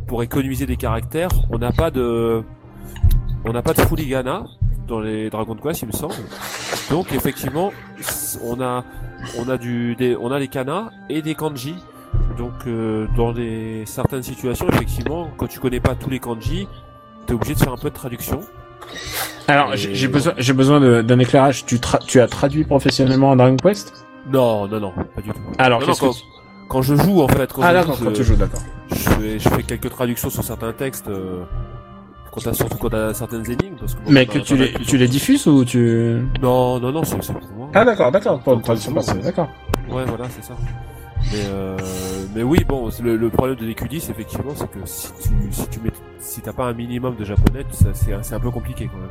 Speaker 3: pour économiser des caractères. On n'a pas de, on n'a pas de Fuligana dans les Dragon Quest, il me semble. Donc effectivement, on a, on a du, des, on a les kanas et des kanji. Donc euh, dans des certaines situations, effectivement, quand tu connais pas tous les kanji, t'es obligé de faire un peu de traduction.
Speaker 4: Alors, j'ai besoin, j'ai besoin d'un éclairage. Tu, tu as traduit professionnellement en Dragon Quest?
Speaker 3: Non, non, non, pas du tout.
Speaker 4: Alors,
Speaker 3: quand, quand, je joue, en fait, quand
Speaker 4: ah,
Speaker 3: d'accord,
Speaker 4: quand tu joues, d'accord.
Speaker 3: Je fais, je fais quelques traductions sur certains textes. Euh, quand as, surtout quand t'as certaines énigmes. Parce que
Speaker 4: Mais que tu les, tu les diffuses ou tu...
Speaker 3: Non, non, non, c'est pour moi.
Speaker 4: Ah d'accord, d'accord, pour une traduction d'accord.
Speaker 3: Ouais, voilà, c'est ça. Mais, euh, mais oui, bon, le, le problème de l'EQ10, effectivement, c'est que si tu, si tu mets, si t'as pas un minimum de japonais, c'est un peu compliqué quand même.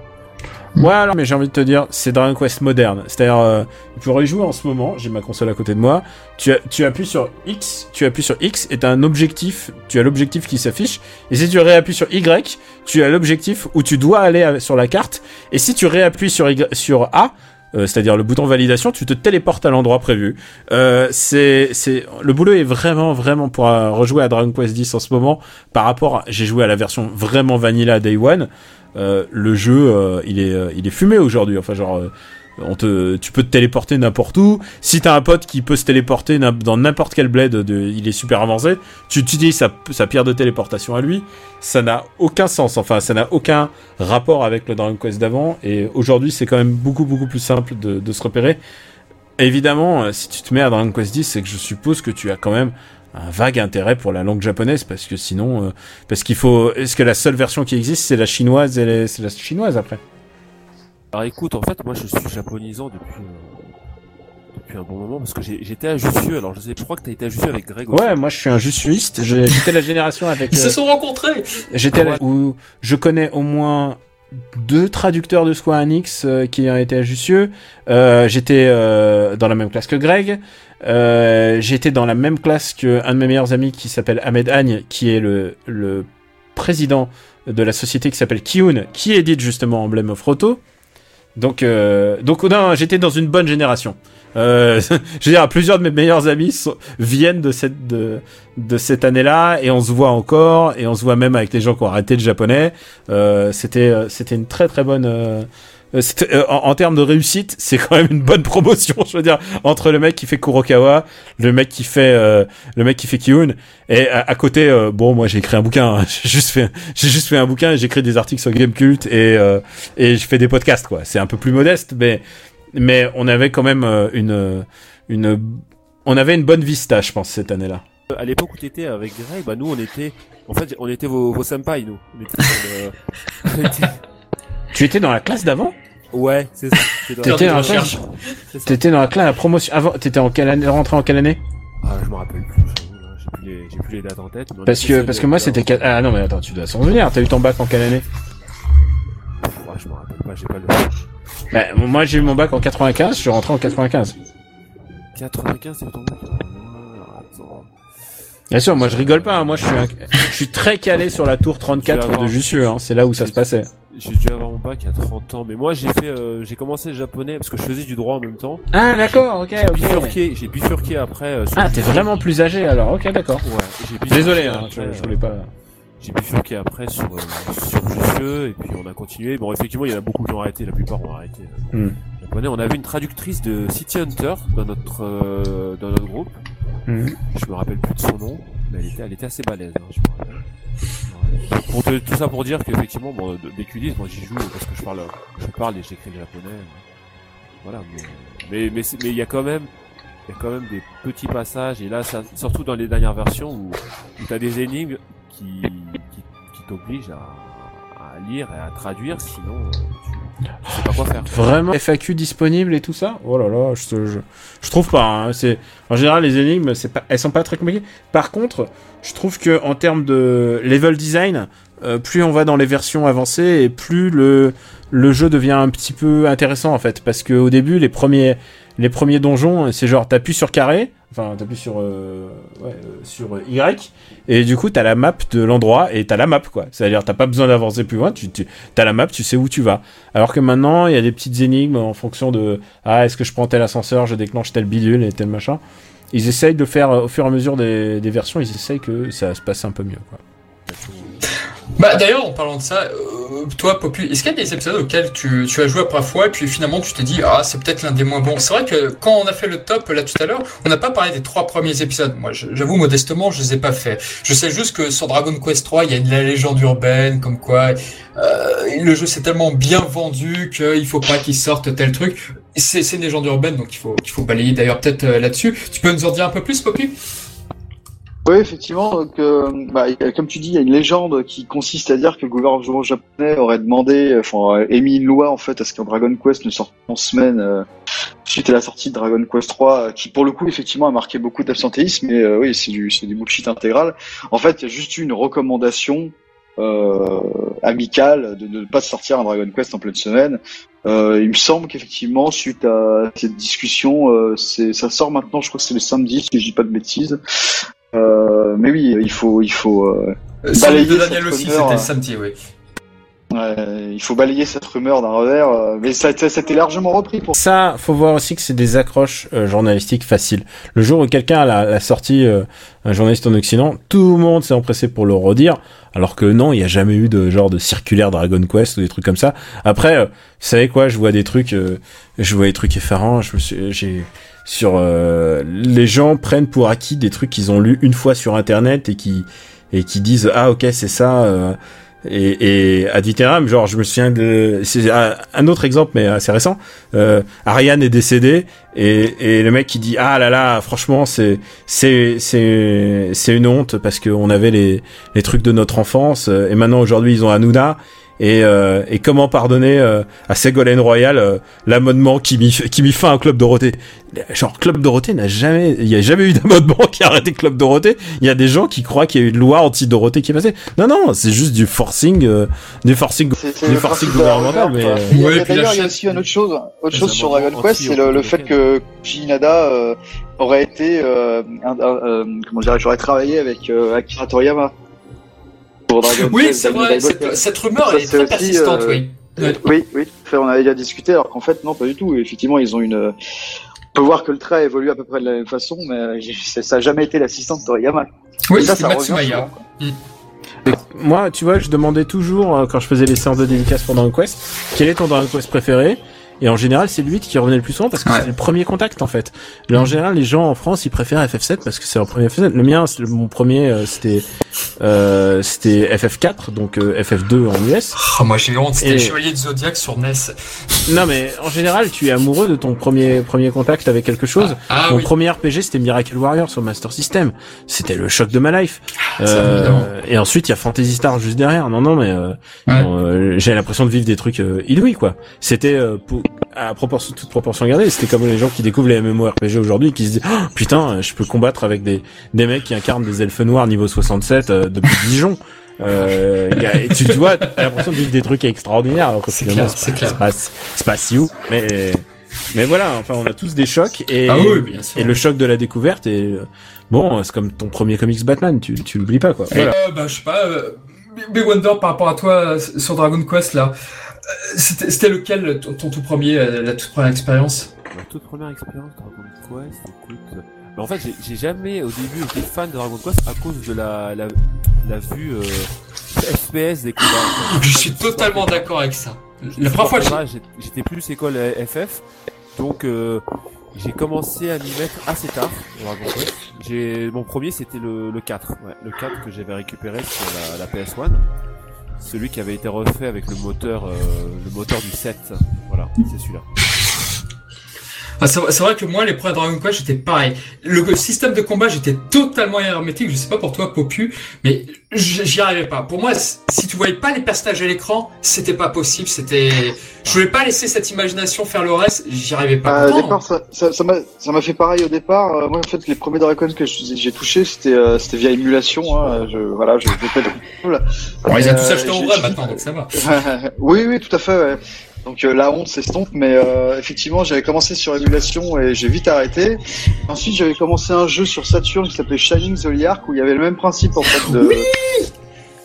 Speaker 4: Ouais, alors, mais j'ai envie de te dire, c'est Dragon Quest moderne. C'est-à-dire, euh, tu pourrais jouer en ce moment, j'ai ma console à côté de moi, tu, tu appuies sur X, tu appuies sur X et t'as un objectif, tu as l'objectif qui s'affiche, et si tu réappuies sur Y, tu as l'objectif où tu dois aller sur la carte, et si tu réappuies sur, sur A, euh, c'est-à-dire le bouton validation, tu te téléportes à l'endroit prévu. Euh, c'est, c'est, le boulot est vraiment, vraiment pour euh, rejouer à Dragon Quest X en ce moment. Par rapport, j'ai joué à la version vraiment vanilla Day One. Euh, le jeu, euh, il est, euh, il est fumé aujourd'hui. Enfin, genre, on te, tu peux te téléporter n'importe où. Si t'as un pote qui peut se téléporter dans n'importe quel bled, il est super avancé. Tu utilises sa, sa pierre de téléportation à lui. Ça n'a aucun sens. Enfin, ça n'a aucun rapport avec le Dragon Quest d'avant. Et aujourd'hui, c'est quand même beaucoup, beaucoup plus simple de, de se repérer. Évidemment, si tu te mets à Dragon Quest 10, c'est que je suppose que tu as quand même un vague intérêt pour la langue japonaise parce que sinon euh, parce qu'il faut est-ce que la seule version qui existe c'est la chinoise et c'est la chinoise après?
Speaker 3: Alors écoute en fait moi je suis japonisant depuis euh, depuis un bon moment parce que j'étais à Jussieu. Alors je sais je crois que t'as été à Jussieu avec Greg
Speaker 4: ouais moi je suis un Jussuiste. J'étais la génération avec
Speaker 1: ils se euh, sont rencontrés.
Speaker 4: j'étais où je connais au moins deux traducteurs de Square Enix qui ont été à Jussieu. J'étais dans la même classe que Greg. Euh, J'étais dans la même classe qu'un de mes meilleurs amis qui s'appelle Ahmed Agne, qui est le, le président de la société qui s'appelle Kiun, qui édite justement Emblem of Roto. Donc, euh, donc j'étais dans une bonne génération. Euh, je veux dire, plusieurs de mes meilleurs amis viennent de cette de, de cette année-là et on se voit encore et on se voit même avec les gens qui ont arrêté le japonais. Euh, c'était euh, c'était une très très bonne. Euh, euh, en, en termes de réussite, c'est quand même une bonne promotion. Je veux dire, entre le mec qui fait Kurokawa, le mec qui fait euh, le mec qui fait Kiyun et à, à côté, euh, bon, moi j'ai écrit un bouquin. hein. J'ai juste fait j'ai juste fait un bouquin. et J'écris des articles sur Gamecult et euh, et je fais des podcasts quoi. C'est un peu plus modeste, mais mais on avait quand même euh, une une on avait une bonne vista, je pense, cette année-là.
Speaker 3: À l'époque où t'étais avec Greg, bah nous on était, en fait, on était vos, vos senpai, nous.
Speaker 4: Tu étais dans la classe d'avant
Speaker 3: Ouais, c'est ça.
Speaker 4: T'étais dans la classe. T'étais dans la classe la promotion avant. T'étais en quelle année rentré en quelle année
Speaker 3: Ah, je me rappelle plus. là, J'ai plus les, j'ai plus les dates en tête.
Speaker 4: Parce que parce que moi c'était quel- ah non mais attends tu dois s'en souvenir. T'as eu ton bac en quelle année
Speaker 3: Ouais, je me rappelle pas, j'ai pas le.
Speaker 4: bah, Moi j'ai eu mon bac en 95. Je suis rentré en 95.
Speaker 3: 95, c'est ton bac Ah, Attends.
Speaker 4: Bien sûr, moi je rigole pas. hein. Moi je suis un- je suis très calé sur la tour 34 de Jussieu. Hein. C'est là où ça se passait.
Speaker 3: J'ai dû avoir mon bac à 30 ans, mais moi j'ai fait, euh, j'ai commencé le japonais parce que je faisais du droit en même temps.
Speaker 4: Ah d'accord, ok, ok.
Speaker 3: Bifurqué, j'ai bifurqué après. euh, sur-
Speaker 4: Ah t'es vraiment plus âgé alors. Ok d'accord.
Speaker 3: Ouais,
Speaker 4: Désolé, hein,
Speaker 3: après,
Speaker 4: je, je
Speaker 3: euh,
Speaker 4: voulais pas.
Speaker 3: J'ai bifurqué après sur, euh, sur Jussieu, et puis on a continué. Bon, effectivement, il y en a beaucoup qui ont arrêté, la plupart ont arrêté. euh,
Speaker 4: Hmm.
Speaker 3: japonais. On avait une traductrice de City Hunter dans notre, euh, dans notre groupe.
Speaker 4: Hmm.
Speaker 3: Je me rappelle plus de son nom, elle était, elle était assez balèze, hein, je. Pour te- tout ça pour dire qu'effectivement, bon, de- des QDis, moi j'y joue parce que je parle, je parle et j'écris le japonais. Voilà, mais, mais, mais, il y a quand même, il y a quand même des petits passages, et là, ça, surtout dans les dernières versions où, où t'as des énigmes qui, qui, qui t'obligent à, à lire et à traduire, sinon, tu, tu sais pas quoi faire.
Speaker 4: Vraiment FAQ disponible et tout ça? Oh là là, je, je, je trouve pas. hein. C'est en général les énigmes, c'est pas, elles sont pas très compliquées. Par contre, je trouve que en termes de level design, euh, plus on va dans les versions avancées et plus le le jeu devient un petit peu intéressant en fait, parce que au début les premiers les premiers donjons, c'est genre t'appuies sur carré, enfin t'appuies sur euh, euh, sur Y et du coup t'as la map de l'endroit et t'as la map quoi. C'est-à-dire t'as pas besoin d'avancer plus loin, tu, tu t'as la map, tu sais où tu vas. Alors que maintenant, il y a des petites énigmes en fonction de ah est-ce que je prends tel ascenseur, je déclenche tel bidule et tel machin. Ils essayent de faire euh, au fur et à mesure des, des versions, ils essayent que ça se passe un peu mieux. Quoi.
Speaker 1: Bah d'ailleurs, en parlant de ça, euh, toi, Popu, est-ce qu'il y a des épisodes auxquels tu, tu as joué après fois et puis finalement tu te dis ah c'est peut-être l'un des moins bons? C'est vrai que quand on a fait le top là tout à l'heure, on n'a pas parlé des trois premiers épisodes. Moi, j'avoue modestement, je les ai pas faits. Je sais juste que sur Dragon Quest 3, il y a de la légende urbaine comme quoi euh, le jeu s'est tellement bien vendu qu'il faut pas qu'il sorte tel truc. C'est une légende urbaine donc il faut qu'il faut balayer d'ailleurs peut-être euh, là-dessus. Tu peux nous en dire un peu plus, Popu?
Speaker 2: Oui, effectivement. Euh, bah, comme tu dis, il y a une légende qui consiste à dire que le gouvernement japonais aurait demandé, enfin, émis une loi en fait à ce qu'un Dragon Quest ne sorte en semaine euh, suite à la sortie de Dragon Quest 3, euh, qui pour le coup effectivement a marqué beaucoup d'absentéisme. Mais oui, c'est du du bullshit intégral. En fait, il y a juste eu une recommandation euh, amicale de ne pas sortir un Dragon Quest en pleine semaine. Il me semble qu'effectivement, suite à cette discussion, ça sort maintenant. Je crois que c'est le samedi, si je dis pas de bêtises. Euh, mais oui, il faut, il faut, euh,
Speaker 1: Euh,
Speaker 2: Balayer
Speaker 1: de Daniel
Speaker 2: cette
Speaker 1: aussi, c'était samedi, oui.
Speaker 2: ouais, il faut balayer cette rumeur d'un revers. mais ça, ça, ça a été largement repris pour.
Speaker 4: Ça, faut voir aussi que c'est des accroches euh, journalistiques faciles. Le jour où quelqu'un a, la- a sorti euh, un journaliste en Occident, tout le monde s'est empressé pour le redire, alors que non, il n'y a jamais eu de genre de circulaire Dragon Quest ou des trucs comme ça. Après, euh, vous savez quoi, je vois des trucs, euh, je vois des trucs effarants. Je me suis, j'ai sur euh, les gens prennent pour acquis des trucs qu'ils ont lus une fois sur Internet et qui et qui disent ah ok c'est ça. euh, et, et ad vitam, genre je me souviens de c'est un autre exemple mais assez récent. Euh, Ariane est décédée et, et le mec qui dit ah là là franchement c'est c'est c'est c'est une honte parce qu'on avait les les trucs de notre enfance euh, et maintenant aujourd'hui ils ont Hanouna et euh, et comment pardonner euh, à Ségolène Royal euh, l'amendement qui mit qui mit fin au club Dorothée? Genre club Dorothée n'a jamais il y a jamais eu d'amendement qui a arrêté club Dorothée. Il y a des gens qui croient qu'il y a eu une loi anti Dorothée qui est passée. Non non c'est juste du forcing euh, du forcing
Speaker 2: C'est- c'est
Speaker 4: du
Speaker 2: le
Speaker 4: forcing
Speaker 2: principe de la
Speaker 4: gouvernemental mais euh,
Speaker 1: Ouais,
Speaker 2: D'ailleurs, il y a aussi une autre chose, autre chose sur Dragon Quest, c'est le, le fait que Shinada euh, aurait été, euh, un, un- euh, comment dire, j'aurais travaillé avec euh, Akira Toriyama. Pour Dragon
Speaker 1: Oui,
Speaker 2: Quest,
Speaker 1: c'est vrai, cette, rumeur
Speaker 2: Ça,
Speaker 1: elle est très
Speaker 2: aussi,
Speaker 1: persistante,
Speaker 2: euh,
Speaker 1: oui. Ouais.
Speaker 2: Oui, oui, Enfin, on avait déjà discuté, alors qu'en fait, non, pas du tout. Effectivement, ils ont une, peut voir que le trait évolue à peu près de la même façon, mais ça n'a jamais été l'assistant de Toriyama.
Speaker 1: Oui, c'est Matsumaya.
Speaker 4: Moi, tu vois, je demandais toujours, euh, quand je faisais les séances de dédicace pour Dragon Quest, quel est ton Dragon Quest préféré? Et en général, c'est lui qui revenait le plus souvent parce que c'est le premier contact en fait. Mais en général, les gens en France, ils préfèrent FF7 parce que c'est leur premier FF7. Le mien, mon premier, euh, c'était euh, c'était FF4, donc euh, FF2 en US.
Speaker 1: Oh, moi, j'ai honte. C'était Chevalier de Zodiac sur NES.
Speaker 4: Non, mais en général, tu es amoureux de ton premier premier contact avec quelque chose. Ah, ah mon premier RPG, c'était Miracle Warrior sur Master System. C'était le choc de ma life. Ah, euh, et ensuite, il y a Fantasy Star juste derrière. Non, non, mais euh, j'ai l'impression de vivre des trucs inouïs, quoi. C'était pour à proportion, toute proportion gardée, c'était comme les gens qui découvrent les MMORPG aujourd'hui qui se disent oh, putain, je peux combattre avec des des mecs qui incarnent des elfes noirs niveau 67 euh, depuis Dijon. Euh, y a, tu, tu vois, t'as l'impression de vivre des trucs extraordinaires alors que finalement c'est pas, c'est pas si ouf. Mais mais voilà, enfin on a tous des chocs et
Speaker 1: ah oui, bien sûr.
Speaker 4: et le choc de la découverte et bon, c'est comme ton premier comics Batman, tu tu l'oublies pas quoi.
Speaker 1: Voilà. Euh, bah je sais pas. Euh, Big Wonder par rapport à toi sur Dragon Quest là, c'était lequel ton, tout premier, euh, la toute première expérience?
Speaker 3: Ma toute première expérience Dragon Quest, écoute. Mais en fait, j'ai jamais au début été fan de Dragon Quest à cause de la, la, la vue euh, FPS des combats.
Speaker 1: Je suis totalement d'accord avec ça. La première fois,
Speaker 3: j'étais plus école FF, donc euh, j'ai commencé à m'y mettre assez tard Dragon Quest. J'ai mon premier c'était le, le 4, ouais, le 4 que j'avais récupéré sur la, la PS1 celui qui avait été refait avec le moteur, euh, le moteur du 7. Voilà, c'est celui-là.
Speaker 1: Ah, c'est vrai que moi, les premiers Dragon Quest, j'étais pareil. Le système de combat, j'étais totalement hermétique. Je sais pas pour toi, Popu, mais j'y arrivais pas. Pour moi, si tu voyais pas les personnages à l'écran, c'était pas possible. C'était, je voulais pas laisser cette imagination faire le reste. J'y arrivais pas.
Speaker 2: Euh, départ, ça, ça, ça m'a fait pareil au départ. Euh, moi, en fait, les premiers Dragon que j'ai touché, c'était euh, c'était via émulation. Hein. Je, voilà, je, je,
Speaker 1: Bon, ils ont tous acheté en vrai maintenant, donc ça va.
Speaker 2: oui, oui, tout à fait. Ouais. Donc euh, la honte s'estompe, mais euh, effectivement j'avais commencé sur émulation et j'ai vite arrêté. Ensuite j'avais commencé un jeu sur Saturn qui s'appelait Shining Zodiac où il y avait le même principe en fait de...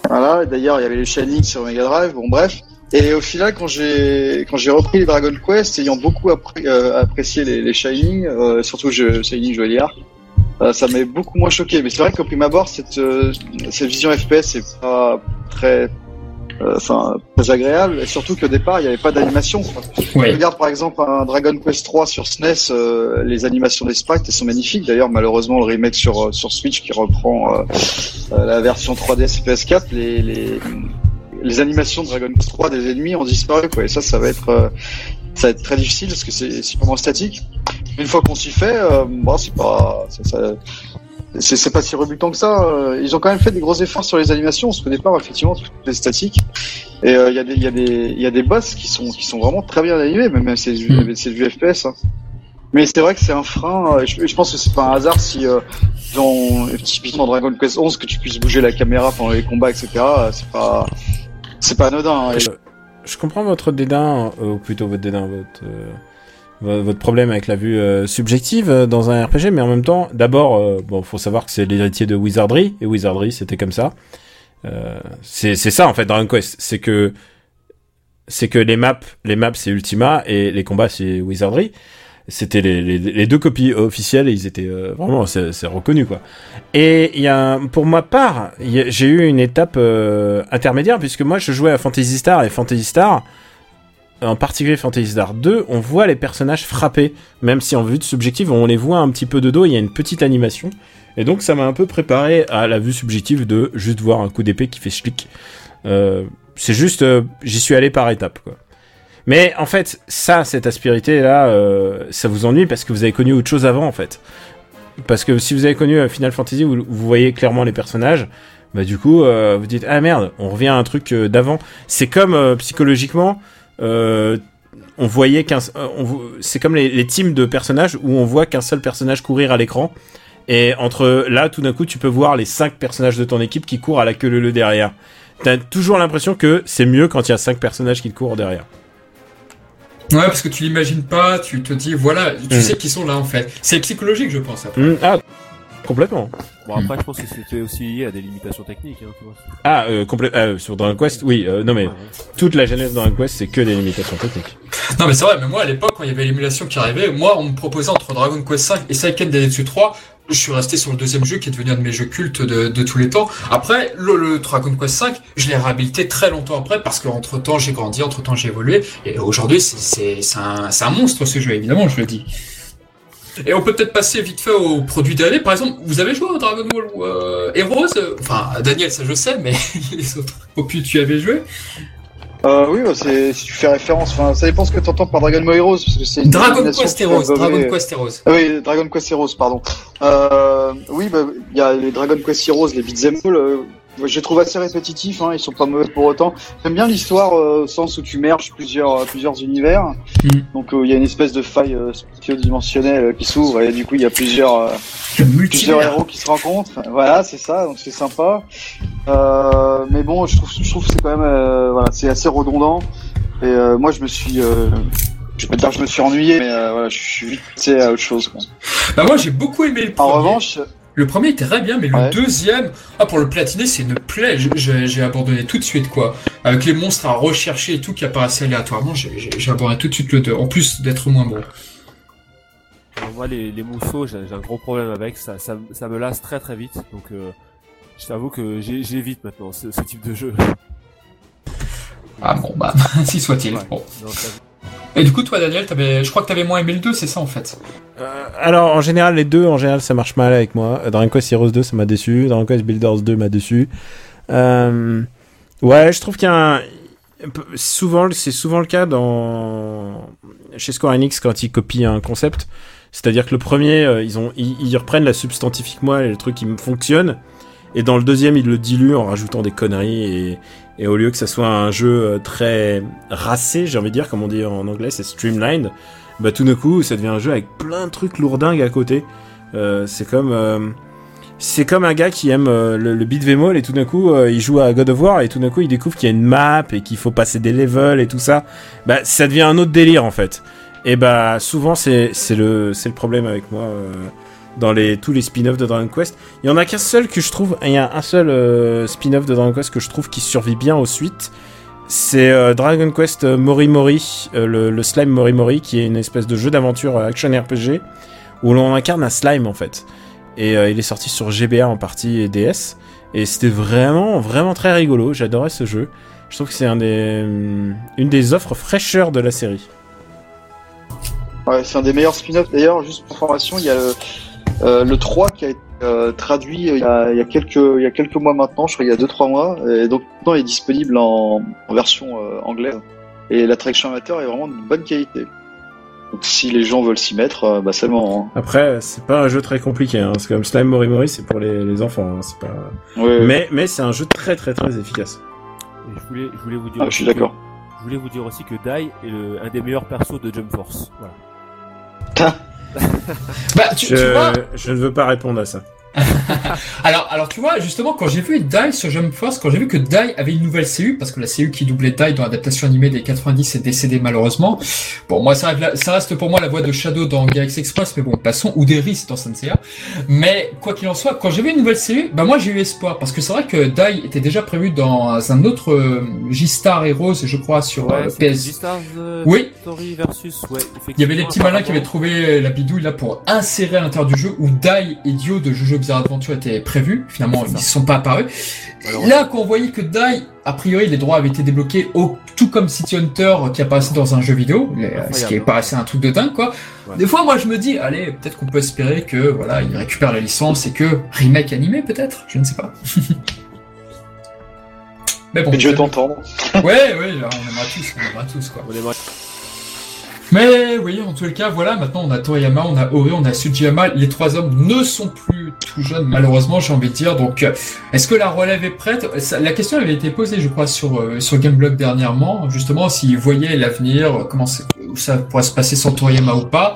Speaker 2: voilà, d'ailleurs il y avait les Shining sur Mega Drive, bon bref. Et au final quand j'ai quand j'ai repris les Dragon Quest, ayant beaucoup euh, apprécié les, les Shining, surtout je, Shining Zodiac, ça m'avait beaucoup moins choqué. Mais c'est vrai qu'au prime abord cette cette vision FPS est pas très enfin très agréable et surtout qu'au départ il n'y avait pas d'animation. Ouais. Regarde par exemple un Dragon Quest 3 sur SNES, euh, les animations des sprites elles sont magnifiques. D'ailleurs malheureusement le remake sur euh, sur Switch qui reprend la version 3DS et PS4, les, les les animations de Dragon Quest 3 des ennemis ont disparu quoi. Et ça ça va être ça va être très difficile parce que c'est vraiment statique. Une fois qu'on s'y fait, bon c'est pas ça, ça c'est pas si rebutant que ça. Euh, ils ont quand même fait des gros efforts sur les animations. Parce qu'au départ, effectivement, tout est statique. Et il euh, y, a des, y, a des, y a des boss qui sont, qui sont vraiment très bien animés, même si c'est du FPS. Hein. Mais c'est vrai que c'est un frein. Euh, je, je, pense que c'est pas un hasard si, dans, typiquement Dragon Quest 11, que tu puisses bouger la caméra pendant les combats, etc. C'est pas, c'est pas anodin. Hein.
Speaker 4: Je, comprends votre dédain, ou plutôt votre dédain, votre votre problème avec la vue euh, subjective euh, dans un RPG, mais en même temps, d'abord, euh, bon, faut savoir que c'est l'héritier de Wizardry, et Wizardry, c'était comme ça. Euh, c'est ça en fait Dragon Quest, c'est que c'est que les maps, les maps c'est Ultima et les combats c'est Wizardry. C'était les, les, les, deux copies officielles et ils étaient vraiment c'est reconnu quoi. Et il y a pour ma part, j'ai eu une étape intermédiaire puisque moi je jouais à Fantasy Star et Fantasy Star en particulier Fantasy Star 2, on voit les personnages frapper, même si en vue de subjective, on les voit un petit peu de dos, il y a une petite animation. Et donc ça m'a un peu préparé à la vue subjective de juste voir un coup d'épée qui fait schlick. Euh, c'est juste, euh, j'y suis allé par étapes, quoi. Mais en fait, ça, cette aspérité là, euh, ça vous ennuie parce que vous avez connu autre chose avant, en fait. Parce que si vous avez connu Final Fantasy vous voyez clairement les personnages, bah du coup, vous dites ah merde, on revient à un truc d'avant. C'est comme psychologiquement, euh, on voyait qu'un, euh, c'est comme les, les, teams de personnages où on voit qu'un seul personnage courir à l'écran. Et entre là, tout d'un coup, tu peux voir les cinq personnages de ton équipe qui courent à la queue leu derrière. T'as toujours l'impression que c'est mieux quand il y a cinq personnages qui courent derrière.
Speaker 1: Ouais, parce que tu l'imagines pas, tu te dis, voilà, tu mm. sais qu'ils sont là en fait. C'est psychologique, je pense. Après.
Speaker 4: Mm. ah, Complètement.
Speaker 3: Bon après, je pense que c'était aussi lié à des limitations techniques. Hein, tu vois.
Speaker 4: Ah, euh, complètement. Euh, sur Dragon Quest, oui. Euh, non mais toute la genèse de Dragon Quest, c'est que des limitations techniques.
Speaker 1: Non mais c'est vrai, mais moi à l'époque quand il y avait l'émulation qui arrivait, moi on me proposait entre Dragon Quest V et Seiken Densetsu 3, je suis resté sur le deuxième jeu qui est devenu un de mes jeux cultes de, de tous les temps. Après, le, le Dragon Quest V, je l'ai réhabilité très longtemps après parce qu'entre temps j'ai grandi, entre temps j'ai évolué et aujourd'hui c'est un, c'est un monstre ce jeu évidemment je le dis. Et on peut peut-être passer vite fait aux produits d'année. Par exemple, vous avez joué au Dragon Ball euh, Heroes Enfin, Daniel, ça je sais, mais les autres opus, tu avais joué
Speaker 2: Euh, oui, bah, c'est, si tu fais référence, enfin, ça dépend ce que tu entends par Dragon Ball Heroes, parce que c'est une
Speaker 1: Dragon Quest Heroes, Dragon Quest Heroes.
Speaker 2: Ah oui, Dragon Quest Heroes, pardon. Euh, oui, bah, il y a les Dragon Quest Heroes, les beat'em all, euh, je les trouve assez répétitifs, hein, ils sont pas mauvais pour autant. J'aime bien l'histoire euh, au sens où tu merges plusieurs, euh, plusieurs univers.
Speaker 1: Mm.
Speaker 2: Donc euh, il y a une espèce de faille euh, spatio-dimensionnelle euh, qui s'ouvre et du coup il y a plusieurs, euh, plusieurs héros qui se rencontrent. Voilà, c'est ça, donc c'est sympa. Euh, mais bon, je trouve, je trouve que c'est quand même, euh, voilà, c'est assez redondant. Et euh, moi, je me suis, euh, je pas dire que je me suis ennuyé, mais euh, voilà, je suis vite à autre chose. Quoi.
Speaker 1: Bah moi j'ai beaucoup aimé le
Speaker 2: En
Speaker 1: premier.
Speaker 2: revanche,
Speaker 1: Le premier était très bien, mais le
Speaker 2: Ouais.
Speaker 1: deuxième, ah pour le platiner, c'est une plaie. J'ai j'ai abandonné tout de suite quoi. Avec les monstres à rechercher et tout qui apparaissaient aléatoirement, j'ai- j'ai j'ai abandonné tout de suite le 2. En plus d'être moins bon.
Speaker 3: Alors, moi, les, les mousseaux, j'ai j'ai un gros problème avec. Ça, ça, ça me lasse très très vite. Donc, euh, je t'avoue que j'évite maintenant ce, ce type de jeu.
Speaker 1: Ah bon bah, si soit-il.
Speaker 3: Ouais.
Speaker 1: Bon.
Speaker 3: Donc,
Speaker 1: Et du coup toi Daniel, je crois que t'avais moins aimé le 2, c'est ça en fait.
Speaker 4: Euh, alors, en général, les deux, en général, ça marche mal avec moi. Euh, Dragon Quest Heroes 2, ça m'a déçu. Dragon Quest Builders 2 m'a déçu. Euh, ouais, je trouve qu'il y a un... Souvent, c'est souvent le cas dans chez Square Enix quand ils copient un concept. C'est-à-dire que le premier, ils ont, ils, reprennent la substantifique moelle et le truc qui fonctionne. Et dans le deuxième, ils le diluent en rajoutant des conneries et, et au lieu que ça soit un jeu euh, très racé, j'ai envie de dire, comme on dit en anglais, c'est streamlined bah tout d'un coup ça devient un jeu avec plein de trucs lourdingues à côté. Euh, c'est comme euh, c'est comme un gars qui aime le, le beat all et tout d'un coup il joue à God of War et tout d'un coup il découvre qu'il y a une map et qu'il faut passer des levels et tout ça. Bah ça devient un autre délire en fait. Et bah souvent c'est le c'est le problème avec moi dans les tous les spin-offs de Dragon Quest. Il y en a qu'un seul que je trouve il y a un seul euh, spin-off de Dragon Quest que je trouve qui survit bien aux suites. C'est euh, Dragon Quest euh, Mori Mori, le, slime Mori Mori, qui est une espèce de jeu d'aventure action RPG où l'on incarne un slime en fait. Et il est sorti sur GBA en partie et DS. Et c'était vraiment, vraiment très rigolo. J'adorais ce jeu. Je trouve que c'est hum, une des offres fraîcheurs de la série.
Speaker 2: ouais, c'est un des meilleurs spin-offs. D'ailleurs, juste pour information, il y a le, le 3 qui a été euh, traduit euh, il y, a, il y a quelques il y a quelques mois maintenant, je crois il y a 2-3 mois, et donc maintenant il est disponible en, en version euh, anglaise. Et la traduction amateur est vraiment de bonne qualité. Donc si les gens veulent s'y mettre, euh, bah c'est le moment.
Speaker 4: Après, c'est pas un jeu très compliqué. Hein, parce que comme Slime Mori Mori, c'est pour les, les enfants. hein, c'est pas...
Speaker 2: Hein.
Speaker 4: Mais, mais c'est un jeu très très très efficace.
Speaker 3: et je voulais, je voulais vous dire.
Speaker 2: Ah, je suis
Speaker 3: aussi que-
Speaker 2: d'accord.
Speaker 3: Je voulais vous dire aussi que Dai est le, un des meilleurs persos de Jump Force. Voilà.
Speaker 1: Bah tu, tu
Speaker 4: Je,
Speaker 1: vois,
Speaker 4: je ne veux pas répondre à ça.
Speaker 1: alors, alors tu vois, justement, quand j'ai vu Dai sur Jump Force, quand j'ai vu que Dai avait une nouvelle CU, parce que la CU qui doublait Dai dans l'adaptation animée des 90 est décédée malheureusement. Bon, moi, ça, reste- ça reste pour moi la voix de Shadow dans Galaxy Express, mais bon, passons, ou d'Eris dans Senseiya. Mais, quoi qu'il en soit, quand j'ai vu une nouvelle CU, bah moi j'ai eu espoir, parce que c'est vrai que Dai était déjà prévu dans un autre euh, J-Star Heroes, je crois, sur euh, PS.
Speaker 3: G-Stars euh,
Speaker 1: Oui.
Speaker 3: Versus. Ouais,
Speaker 1: Il y avait des petits malins qui avaient trouvé la bidouille là pour insérer à l'intérieur du jeu où Dai et Dio de Jojo Bizarre Adventure étaient prévus. Finalement, ils ne sont pas apparus.
Speaker 3: Alors,
Speaker 1: là, quand on voyait que Dai, a priori, les droits avaient été débloqués, au, tout comme City Hunter qui apparaissait dans un jeu vidéo, les- ce qui
Speaker 3: Incroyable.
Speaker 1: paraissait un truc de dingue, quoi.
Speaker 3: Ouais.
Speaker 1: Des fois, moi, je me dis, allez, peut-être qu'on peut espérer que, voilà, ils récupèrent la licence et que remake animé, peut-être, je ne sais pas. Mais bon.
Speaker 2: Je t'entendre.
Speaker 1: Ouais, ouais, on aimerait tous, on aimerait tous, quoi.
Speaker 3: On aimerait-
Speaker 1: Mais oui, en les cas, voilà, maintenant on a Toriyama, on a Ori, on a Sujiyama. Les trois hommes ne sont plus tout jeunes, malheureusement, j'ai envie de dire. Donc, euh, est-ce que la relève est prête? La question avait été posée, je crois, sur euh, sur Gameblog dernièrement, justement, s'ils voyaient l'avenir, euh, comment où ça pourrait se passer sans Toriyama ou pas.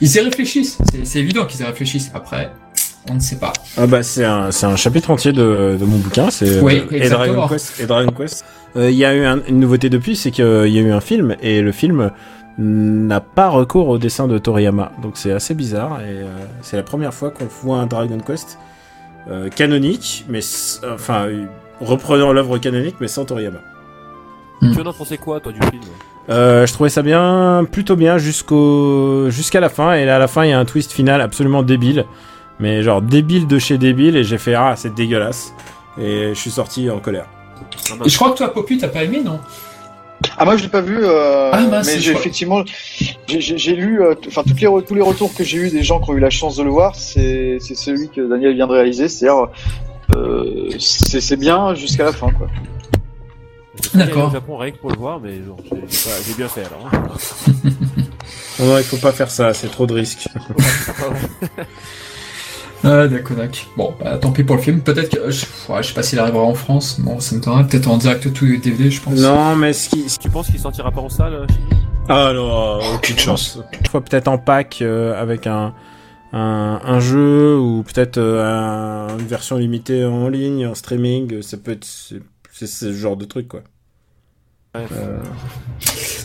Speaker 1: Ils y réfléchissent. C'est- évident qu'ils y réfléchissent. Après, on ne sait pas.
Speaker 4: Ah bah c'est un, un chapitre entier de, de mon bouquin, c'est
Speaker 1: Oui,
Speaker 4: et. Dragon Quest. Et Dragon Quest. Euh, Il y a eu un- une nouveauté depuis, c'est qu'il y a eu un film et le film n'a pas recours au dessin de Toriyama, donc c'est assez bizarre et euh, c'est la première fois qu'on voit un Dragon Quest euh, canonique, mais enfin reprenant l'œuvre canonique mais sans Toriyama.
Speaker 3: Tu en as pensé quoi, toi, du film?
Speaker 4: Euh, je trouvais ça bien, plutôt bien jusqu'au jusqu'à la fin. Et là, à la fin, il y a un twist final absolument débile, mais genre débile de chez débile. Et j'ai fait ah, c'est dégueulasse. Et je suis sorti en colère.
Speaker 1: Et je crois que toi, Popu, t'as pas aimé, non?
Speaker 2: Ah moi je l'ai pas vu, euh,
Speaker 1: Ah,
Speaker 2: mais j'ai effectivement, j'ai- lu, euh, enfin toutes les tous les retours que j'ai eu des gens qui ont eu la chance de le voir, c'est c'est celui que Daniel vient de réaliser, c'est-à-dire euh, c'est c'est bien jusqu'à la fin quoi.
Speaker 1: D'accord.
Speaker 3: au Japon rien que pour le voir, mais j'ai bien fait alors. hein.
Speaker 4: Non, non, il faut pas faire ça, c'est trop de risques.
Speaker 1: Ah, d'accord, d'accord. Bon, bah, tant pis pour le film. Peut-être que. Je, ouais, je sais pas s'il arrivera en France. Bon, ça me donnerait peut-être en direct tout DVD, je pense.
Speaker 4: Non, mais ce qui,
Speaker 3: tu penses qu'il sortira pas en salle
Speaker 4: Ah non, aucune chance. Je vois peut-être en pack euh, avec un, un, un jeu ou peut-être euh, un- une version limitée en ligne, en streaming. euh, Ça peut être c'est c'est ce genre de truc quoi. Euh,